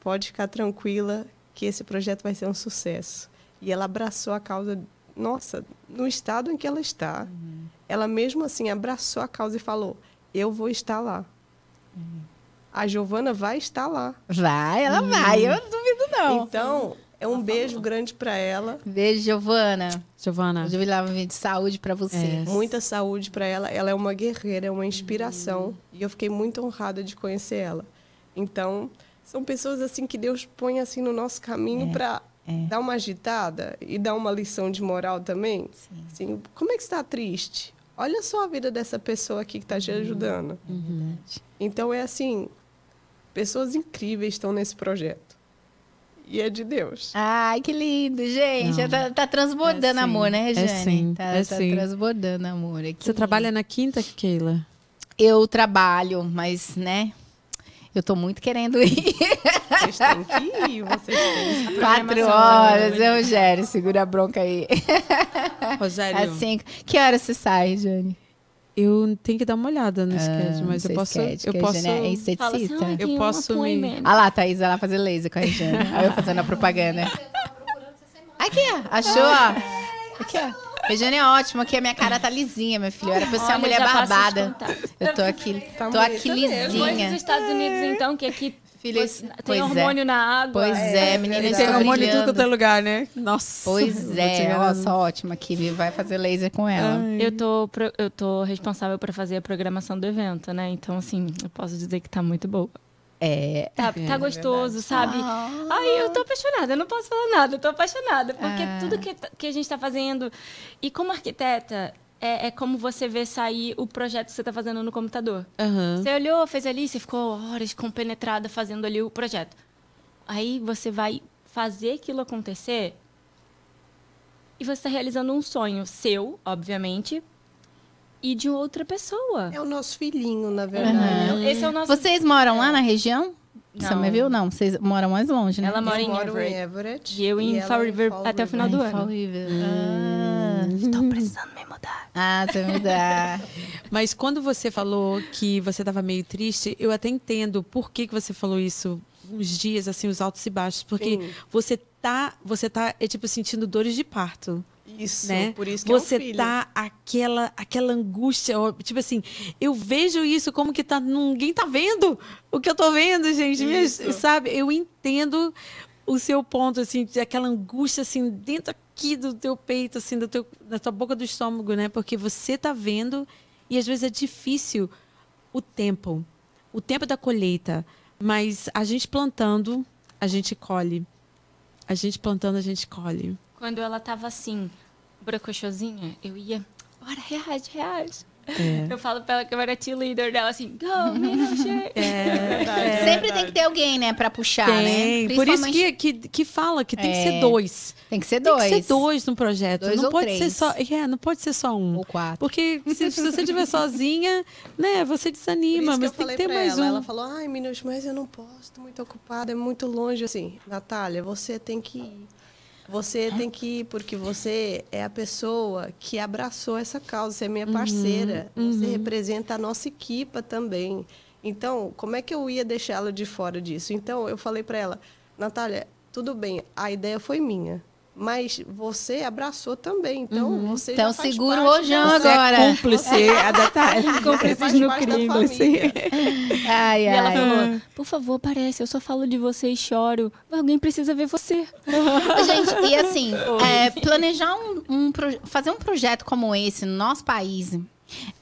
Pode ficar tranquila que esse projeto vai ser um sucesso. E ela abraçou a causa, nossa, no estado em que ela está. Ela mesmo assim abraçou a causa e falou: Eu vou estar lá. A Giovana vai estar lá. Vai, ela vai, eu não duvido não. Então, é um beijo grande para ela. Beijo, Giovana. Giovana. Vídeo de saúde pra você. É. Muita saúde para ela. Ela é uma guerreira, é uma inspiração. E eu fiquei muito honrada de conhecer ela. Então, são pessoas assim que Deus põe assim no nosso caminho para dar uma agitada e dar uma lição de moral também. Assim, como é que você está triste? Olha só a vida dessa pessoa aqui que está te ajudando. Então, é assim, pessoas incríveis estão nesse projeto. E é de Deus. Ai, que lindo, gente. Não. Tá, tá transbordando É sim, amor, né, é Regiane? sim, tá, é tá sim. transbordando amor aqui. Você trabalha na quinta, Keila? Eu trabalho, mas, né? Eu tô muito querendo ir. Vocês têm que ir, vocês têm ir. Quatro horas, eu, Rogério, segura a bronca aí. Rogério, Às cinco. Que horas você sai, Jane? Eu tenho que dar uma olhada no sketch, mas eu posso. sketch, eu que a posso. Jane é Fala assim, esteticista. "Ai, Eu posso me- appointment." Ah lá, a Thaís, ela fazer laser com a Regiane. Aí eu fazendo a propaganda. Aqui, ó. Achou, ó. Aqui, ó. Regiane é ótima, aqui a minha cara tá lisinha, minha filha. Eu era pra eu ser uma mulher barbada. Eu tô aqui, Tá tô aqui mesmo. Depois dos lisinha. Estados Unidos, então, que aqui Filha, você- tem pois é. hormônio na água. Pois é, menina, verdade. estou Tem hormônio em tudo quanto é lugar, né? Nossa. Pois é, nossa, ótima aqui, viu? vai fazer laser com ela. Eu tô, eu tô responsável por fazer a programação do evento, né? Então, assim, eu posso dizer que tá muito boa. É. Tá, tá gostoso, sabe? Ah. Ai, eu tô apaixonada, eu não posso falar nada, eu tô apaixonada. Porque Ah. tudo que, que a gente tá fazendo. E como arquiteta, é, é como você vê sair o projeto que você tá fazendo no computador. Aham. Você olhou, fez ali, você ficou horas compenetrada fazendo ali o projeto. Aí você vai fazer aquilo acontecer e você está realizando um sonho seu, obviamente, e de outra pessoa. É o nosso filhinho, na verdade. Esse é o nosso. Vocês moram lá na região? Você Não. me viu? Não, vocês moram mais longe, né? Ela mora em Everett. em Everett. E eu em ela Fall River Fall até o final do Ai, ano. Fall River. Ah, Estou precisando me mudar. ah, você me dá. Mas quando você falou que você estava meio triste, eu até entendo por que, que você falou isso uns dias, assim, os altos e baixos. Porque Sim. você tá, você tá, é, tipo, sentindo dores de parto. Isso, né? por isso que você é um filho. tá aquela aquela angústia, tipo assim, eu vejo isso como que tá ninguém tá vendo o que eu tô vendo, gente, Isso. sabe? Eu entendo o seu ponto assim, de aquela angústia assim dentro aqui do teu peito, assim, do teu, da tua boca do estômago, né? Porque você tá vendo e às vezes é difícil o tempo, o tempo da colheita, mas a gente plantando, a gente colhe. A gente plantando, a gente colhe. Quando ela tava assim, brocochosinha, eu ia, bora, reage, reage. É. Eu falo pra ela que eu era team leader dela assim, go, Minashe. É, Sempre tem que ter alguém, né, pra puxar, Tem. né? Por isso que, que, que fala que tem que É. ser dois. Tem que ser Tem dois. que ser dois no projeto. Dois não ou pode ser três. só. É, não pode ser só um. Ou quatro. Porque se, se você estiver sozinha, né, você desanima, mas tem que ter mais ela. um. Ela falou, ai, Minus, mas eu não posso, tô muito ocupada, é muito longe. Assim, Natália, você tem que ir. Você tem que ir, porque você é a pessoa que abraçou essa causa, você é minha parceira. Você representa a nossa equipa também. Então, como é que eu ia deixá-la de fora disso? Então, eu falei para ela, Natália, tudo bem, a ideia foi minha. Mas você abraçou também, então você Então já faz segura o rojão Você é agora. cúmplice, a Natália. Você Cúmplices no crime, família. Ai, E ela ai. falou, por favor, parece, eu só falo de você e choro. Alguém precisa ver você. Gente, e assim, é, planejar um, um fazer um projeto como esse no nosso país,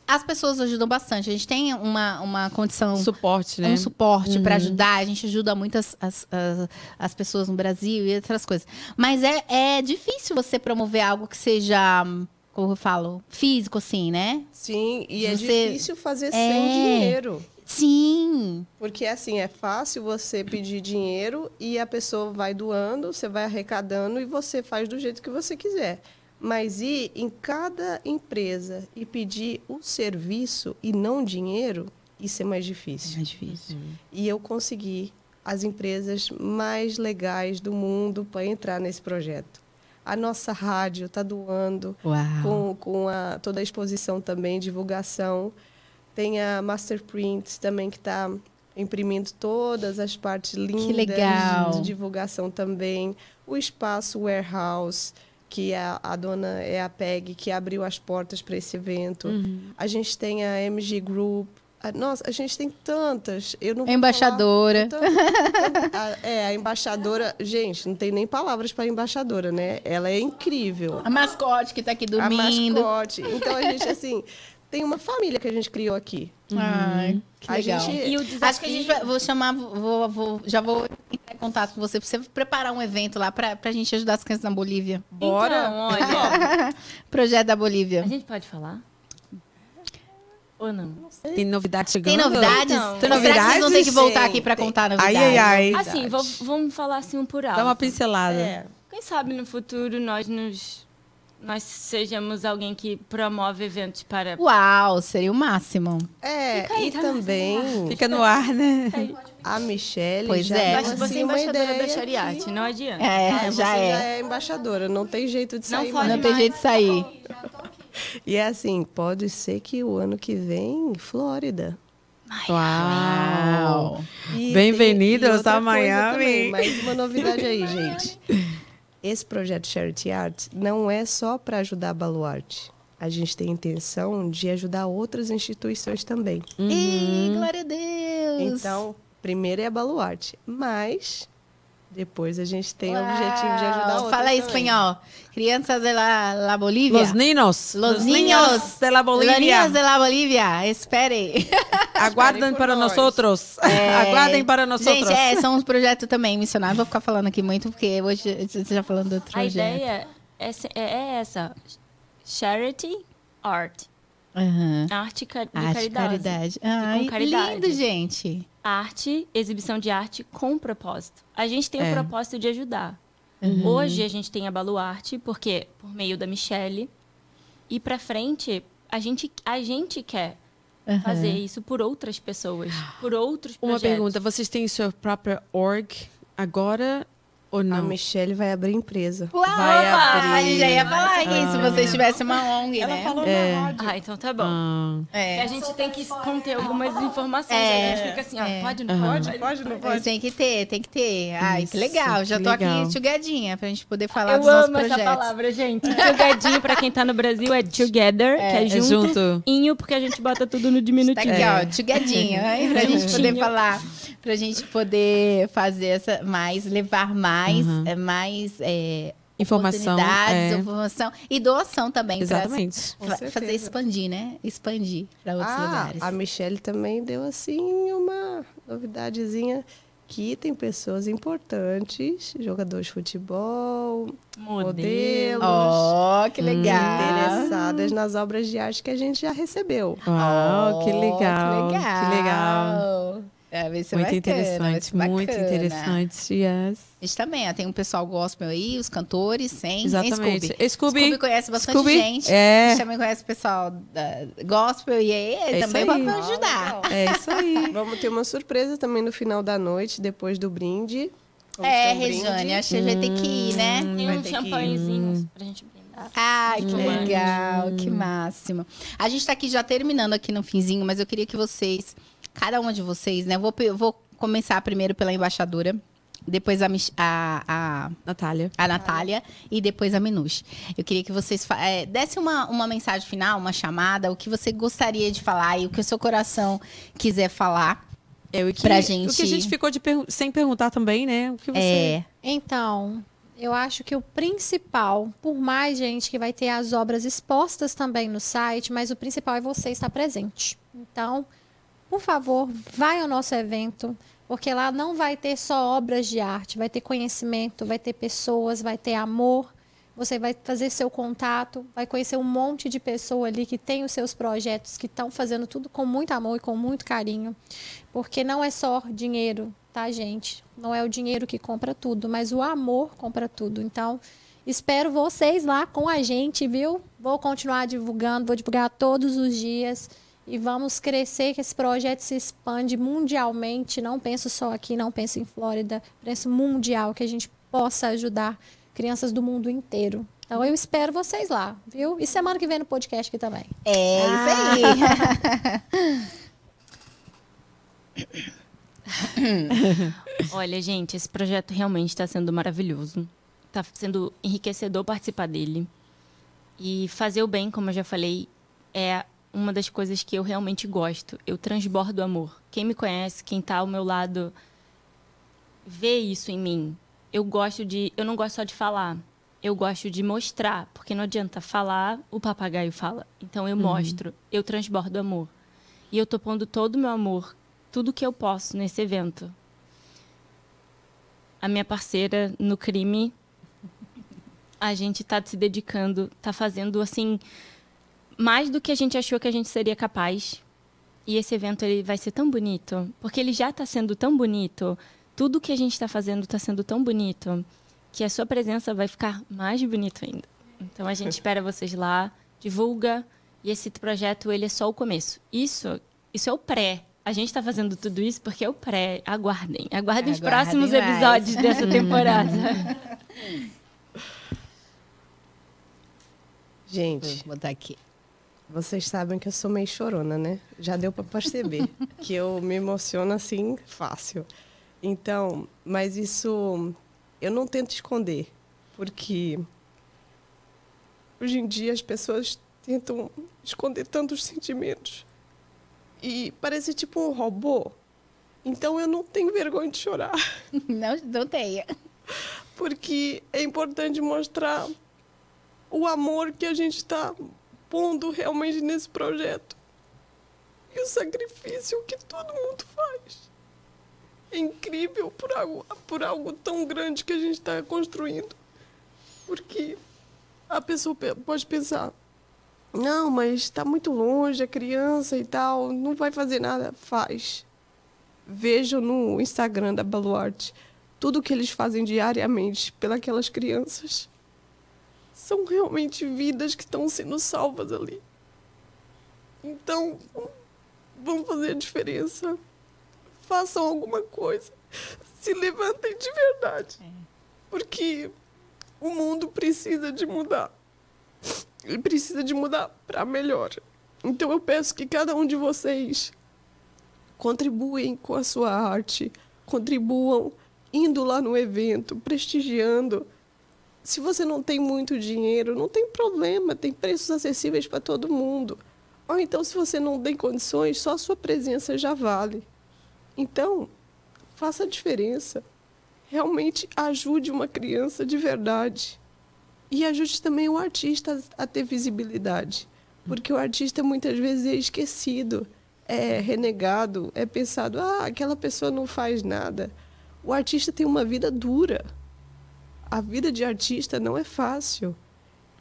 as pessoas ajudam bastante. A gente tem uma, uma condição, Suporte, né? um suporte para ajudar. A gente ajuda muitas as, as, as pessoas no Brasil e outras coisas. Mas é, é difícil você promover algo que seja, como eu falo, físico, assim, né? Sim, e é Você- difícil fazer É. sem dinheiro. Sim. Porque assim, é fácil você pedir dinheiro e a pessoa vai doando, você vai arrecadando e você faz do jeito que você quiser. Mas ir em cada empresa e pedir o serviço e não dinheiro, isso é mais difícil. É difícil. E eu consegui as empresas mais legais do mundo para entrar nesse projeto. A nossa rádio está doando Uau. com, com a, toda a exposição também, divulgação. Tem a Master Prints também que está imprimindo todas as partes lindas legal. de divulgação também. O espaço Warehouse, que a, a dona é a PEG, que abriu as portas para esse evento. A gente tem a MG Group. A- nossa, a gente tem tantas. Eu não Embaixadora. falar tanto- a- é, a embaixadora. Gente, não tem nem palavras para a embaixadora, né? Ela é incrível A mascote que tá aqui a dormindo. mascote. Então a gente assim tem uma família que a gente criou aqui. Ai, que A legal. gente- E o Acho que a gente vai, vou chamar, vou, vou- já vou entrar em contato com você pra você preparar um evento lá pra, pra gente ajudar as crianças na Bolívia. Bora. Então, olha, Projeto da a Bolívia. gente pode falar? Ou não? Tem novidade chegando? Tem novidades? Então, Será que vocês vão ter que voltar Tem, aqui pra tem. contar novidades? Ai, ai, ai. Assim, vou- vamos falar assim um por alto. Dá uma pincelada. É. Quem sabe no futuro nós nos nós sejamos alguém que promove eventos para Uau, seria o máximo. É, Fica aí, e tá? também Fica no ar, né? a Michelle Pois já é. que você assim, é uma embaixadora ideia da Chariate, que- não adianta. É, você já é. já é embaixadora, não tem jeito de Não sair. Não tem jeito de sair. E é assim, pode ser que o ano que vem, Flórida. Uau! E Bem-vindos a Miami. também, Mais uma novidade aí, gente. Esse projeto Charity Art não é só para ajudar a Baluarte. A gente tem intenção de ajudar outras instituições também. Ih, glória a Deus. Então, primeiro é a Baluarte, mas depois a gente tem o Uau. objetivo de ajudar outras Fala também. espanhol. Crianças de la, la Bolívia. Los niños. Los niños de la Los Bolívia. niños de la Bolívia. Espere. Aguardem para nós. nós outros. É. Aguardem para nós Gente, outros. é, são uns projetos também missionários. Vou ficar falando aqui muito, porque hoje a gente já falando do outro A projeto. ideia é, é- é essa. Charity Art. Aham. Arte ca- de Arte, caridade. caridade. Ai, caridade. lindo, gente. Arte, exibição de arte com propósito. A gente tem É. o propósito de ajudar. Uhum. Hoje a gente tem a Baluarte, porque por meio da Michelle. E pra frente, a gente, a gente quer Aham. fazer isso por outras pessoas, por outros Uma projetos. pergunta, vocês têm seu próprio org agora Ou A não? Michelle vai abrir empresa. Uau, Vai abrir. A gente já ia falar aqui, se você tivesse uma ONG, né? É. na rádio. Ah, então tá bom. Ah, É. A gente tem que conter algumas informações. É, a gente fica assim, ó, é. pode, não Aham. pode? Pode, não pode? tem que ter, tem que ter. Ai, que Isso, legal. Já que tô legal. aqui chugadinha pra gente poder falar Eu dos nossos amo essa projetos. palavra, gente. Together, pra quem tá no Brasil, é together, que é é junto. junto. Inho, porque a gente bota tudo no Tá diminutivo. aqui, ó, chugadinha, hein? Pra gente poder falar, pra gente poder fazer essa mais, levar mais, é, mais é, Informação, oportunidades, é. informação e doação também. pra Exatamente. Certeza. fazer expandir, né? Expandir pra outros Ah, lugares. a Michelle também deu assim uma novidadezinha que tem pessoas importantes, jogadores de futebol, Modelo. modelos, Ó, que Hum. legal. interessadas nas obras de arte que a gente já recebeu. Uau, que Ó, legal. Que legal. É, vai ser Muito bacana, vai interessante, ser muito bacana. interessante. Yes. A gente também, ó, tem um pessoal gospel aí, os cantores, sem. Exatamente. Scooby. Scooby. Scooby conhece bastante Scooby, gente. A é. gente também conhece o pessoal da gospel e aí É também vai ajudar. É isso aí. Vamos ter uma surpresa também no final da noite, depois do brinde. Vamos É, um. Rejane, acho que vai ter que ir, né? Tem Vai ter que ir. champanhezinhos pra gente brindar. Ai, que Hum. legal, que máximo. A gente tá aqui já terminando aqui no finzinho, mas eu queria que vocês, cada uma de vocês, né? Eu vou, vou começar primeiro pela embaixadora, depois a, a, a Natália. a Natália e depois a Minush. Eu queria que vocês é, dessem uma, uma mensagem final, uma chamada, o que você gostaria de falar e o que o seu coração quiser falar. É, o que, Pra O gente- que a gente ficou de pergun- sem perguntar também, né? O que você... É, Então, eu acho que o principal, por mais gente que vai ter as obras expostas também no site, mas o principal é você estar presente. Então, por favor, vai ao nosso evento, porque lá não vai ter só obras de arte, vai ter conhecimento, vai ter pessoas, vai ter amor. Você vai fazer seu contato, vai conhecer um monte de pessoa ali que tem os seus projetos, que estão fazendo tudo com muito amor e com muito carinho. Porque não é só dinheiro, tá, gente? Não é o dinheiro que compra tudo, mas o amor compra tudo. Então, espero vocês lá com a gente, viu? Vou continuar divulgando, vou divulgar todos os dias. E vamos crescer, que esse projeto se expande mundialmente. Não penso só aqui, não penso em Flórida. Penso mundial, que a gente possa ajudar crianças do mundo inteiro. Então, eu espero vocês lá, viu? E semana que vem no podcast aqui também. é isso aí. Olha, gente, esse projeto realmente está sendo maravilhoso. Está sendo enriquecedor participar dele. E fazer o bem, como eu já falei, é uma das coisas que eu realmente gosto. Eu transbordo amor. Quem me conhece, quem está ao meu lado, vê isso em mim. Eu gosto de. Eu não gosto só de falar. Eu gosto de mostrar, porque não adianta falar, o papagaio fala. Então eu mostro, eu transbordo amor. E eu tô pondo todo o meu amor, tudo que eu posso nesse evento. A minha parceira no crime, a gente tá se dedicando, tá fazendo assim mais do que a gente achou que a gente seria capaz. E esse evento ele vai ser tão bonito, porque ele já está sendo tão bonito. Tudo que a gente está fazendo está sendo tão bonito que a sua presença vai ficar mais bonito ainda. Então a gente espera vocês lá, divulga e esse projeto ele é só o começo. Isso, isso é o pré. A gente está fazendo tudo isso porque é o pré. Aguardem, aguardem os Aguardem próximos mais. episódios dessa temporada. Gente, Vou botar aqui. Vocês sabem que eu sou meio chorona, né? Já deu para perceber que eu me emociono assim fácil. Então, mas isso eu não tento esconder, porque hoje em dia as pessoas tentam esconder tantos sentimentos e parece tipo um robô. Então eu não tenho vergonha de chorar. Não, não tenha. porque é importante mostrar o amor que a gente está pondo realmente nesse projeto e o sacrifício que todo mundo faz. É incrível por algo, por algo tão grande que a gente está construindo. Porque a pessoa pe- pode pensar, não, mas está muito longe, a criança e tal, não vai fazer nada. Faz. Vejo no Instagram da Baluarte tudo que eles fazem diariamente pelas crianças. São realmente vidas que estão sendo salvas ali. Então, vão fazer a diferença. Façam alguma coisa. Se levantem de verdade. Porque o mundo precisa de mudar. E precisa de mudar para melhor. Então eu peço que cada um de vocês contribuem com a sua arte, contribuam indo lá no evento, prestigiando. Se você não tem muito dinheiro, não tem problema, tem preços acessíveis para todo mundo. Ou então, se você não tem condições, só a sua presença já vale. Então, faça a diferença. Realmente ajude uma criança de verdade. E ajude também o artista a ter visibilidade. Porque o artista muitas vezes é esquecido, é renegado, é pensado, ah, aquela pessoa não faz nada. O artista tem uma vida dura. A vida de artista não é fácil.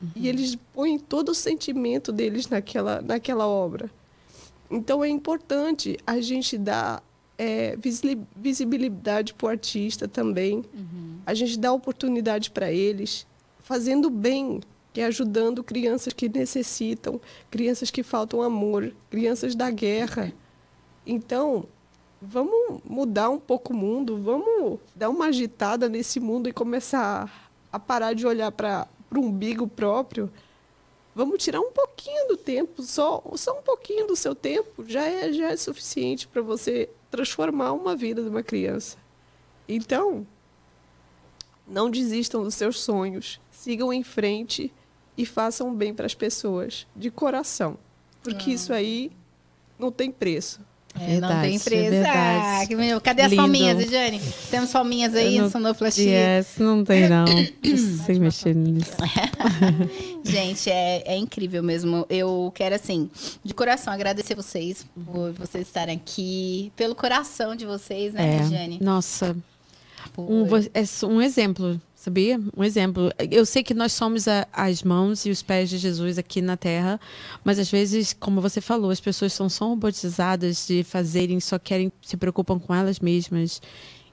Uhum. E eles põem todo o sentimento deles naquela, naquela obra. Então é importante a gente dar é, visibilidade para o artista também. Uhum. A gente dá oportunidade para eles, fazendo bem, que é ajudando crianças que necessitam, crianças que faltam amor, crianças da guerra. Então, vamos mudar um pouco o mundo, vamos dar uma agitada nesse mundo e começar a parar de olhar para o umbigo próprio. Vamos tirar um pouquinho do tempo, só, só um pouquinho do seu tempo já é, já é suficiente para você transformar uma vida de uma criança. Então, não desistam dos seus sonhos, sigam em frente e façam bem para as pessoas, de coração. Porque ah. isso aí não tem preço. É, verdade, não tem. É ah, que meu, cadê as Lindo. palminhas, Jane? Temos palminhas aí no sonoplastia? Yes, não tem não. Sem mexer nisso. Gente, é, é incrível mesmo. Eu quero, assim, de coração agradecer vocês por vocês estarem aqui, pelo coração de vocês, né, é, Jane? Nossa, um, é um exemplo sabia? Um exemplo. Eu sei que nós somos a, as mãos e os pés de Jesus aqui na Terra, mas às vezes, como você falou, as pessoas são só robotizadas de fazerem, só querem, se preocupam com elas mesmas,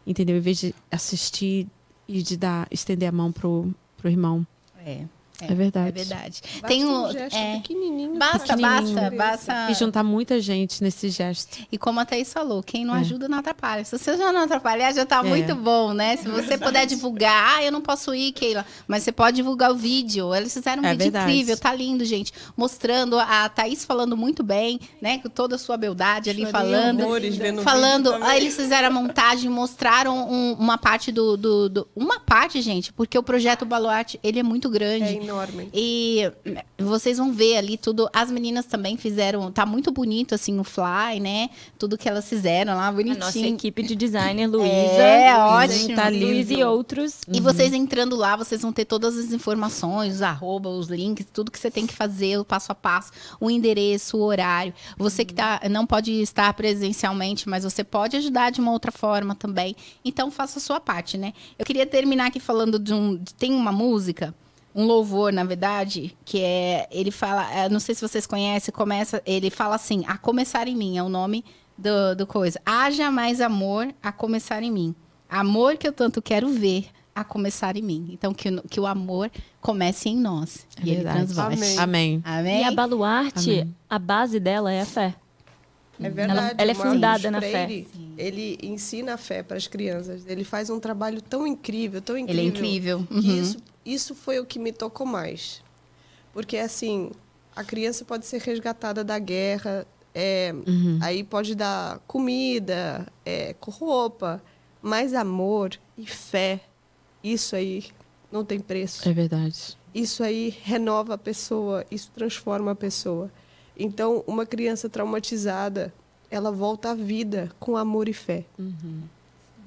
entendeu? Em vez de assistir e de dar, estender a mão pro, pro irmão. É. É, é, verdade. É verdade. Basta Tem um, um gesto é, pequenininho. Basta, basta, basta. E juntar muita gente nesse gesto. E como a Thaís falou, quem não é. ajuda não atrapalha. Se você já não atrapalhar, já tá é. muito bom, né? Se você puder divulgar, ah, eu não posso ir, Keila, mas você pode divulgar o vídeo. Eles fizeram um é vídeo verdade. incrível, tá lindo, gente. Mostrando a Thaís falando muito bem, né? Com toda a sua beldade ali falando. Amores, falando. Aí eles fizeram a montagem, mostraram um, uma parte do, do, do, Uma parte, gente, porque o projeto Baluarte, ele é muito grande. Enorme. E vocês vão ver ali tudo. As meninas também fizeram. Tá muito bonito, assim, o Fly, né? Tudo que elas fizeram lá, bonitinho. A nossa equipe de designer, Luísa. É, ótimo. Tá Luiz e outros. E uhum. vocês entrando lá, vocês vão ter todas as informações, os arroba, os links, tudo que você tem que fazer, o passo a passo, o endereço, o horário. Você que tá, não pode estar presencialmente, mas você pode ajudar de uma outra forma também. Então, faça a sua parte, né? Eu queria terminar aqui falando de um. Tem uma música um louvor, na verdade, que é. Ele fala. É, não sei se vocês conhecem, começa. Ele fala assim: A começar em mim, é o nome do, do coisa. Haja mais amor a começar em mim. Amor que eu tanto quero ver a começar em mim. Então, que, que o amor comece em nós. É e verdade. ele. Amém. Amém. Amém. E a baluarte, Amém. a base dela é a fé. É verdade. Ela, ela é fundada na Freire, fé. Ele ensina a fé para as crianças. Ele faz um trabalho tão incrível, tão incrível. Ele é incrível. Uhum. Que isso, isso foi o que me tocou mais. Porque, assim, a criança pode ser resgatada da guerra, é, uhum. aí pode dar comida, é, roupa, mas amor e fé, isso aí não tem preço. É verdade. Isso aí renova a pessoa, isso transforma a pessoa. Então, uma criança traumatizada, ela volta à vida com amor e fé. Uhum.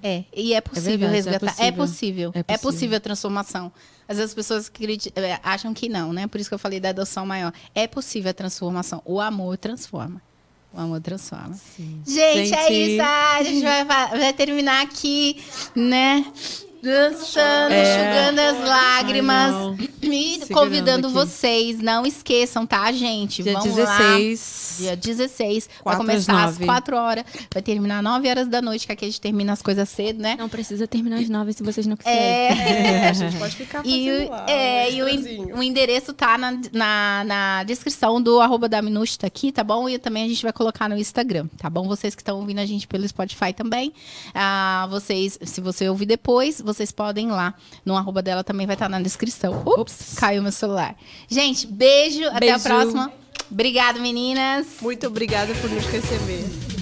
É, e é possível é verdade, resgatar. É possível. É, possível. é possível. É possível a transformação. Às vezes as pessoas é, acham que não, né? Por isso que eu falei da adoção maior. É possível a transformação. O amor transforma. O amor transforma. Sim. Gente, é gente, é isso. Ah, a gente vai, vai terminar aqui, né? Dançando, é. enxugando as lágrimas. Ai, me Segurando convidando aqui. vocês. Não esqueçam, tá, gente? Dia Vamos lá. 16. Dia 16. vai Quatro às começar às nove. 4 horas. Vai terminar 9 horas da noite, que aqui a gente termina as coisas cedo, né? Não precisa terminar às nove se vocês não quiserem. É. É, a gente pode ficar E, o- lá, é, um e o, endereço tá na, na, na descrição do arroba da Minute tá aqui, tá bom? E também a gente vai colocar no Instagram, tá bom? Vocês que estão ouvindo a gente pelo Spotify também. Ah, vocês, se você ouvir depois, vocês podem ir lá. No arroba dela também vai estar na descrição. Ups, caiu meu celular. Gente, beijo, até a Beijo. próxima. Obrigada, meninas. Muito obrigada por nos receber.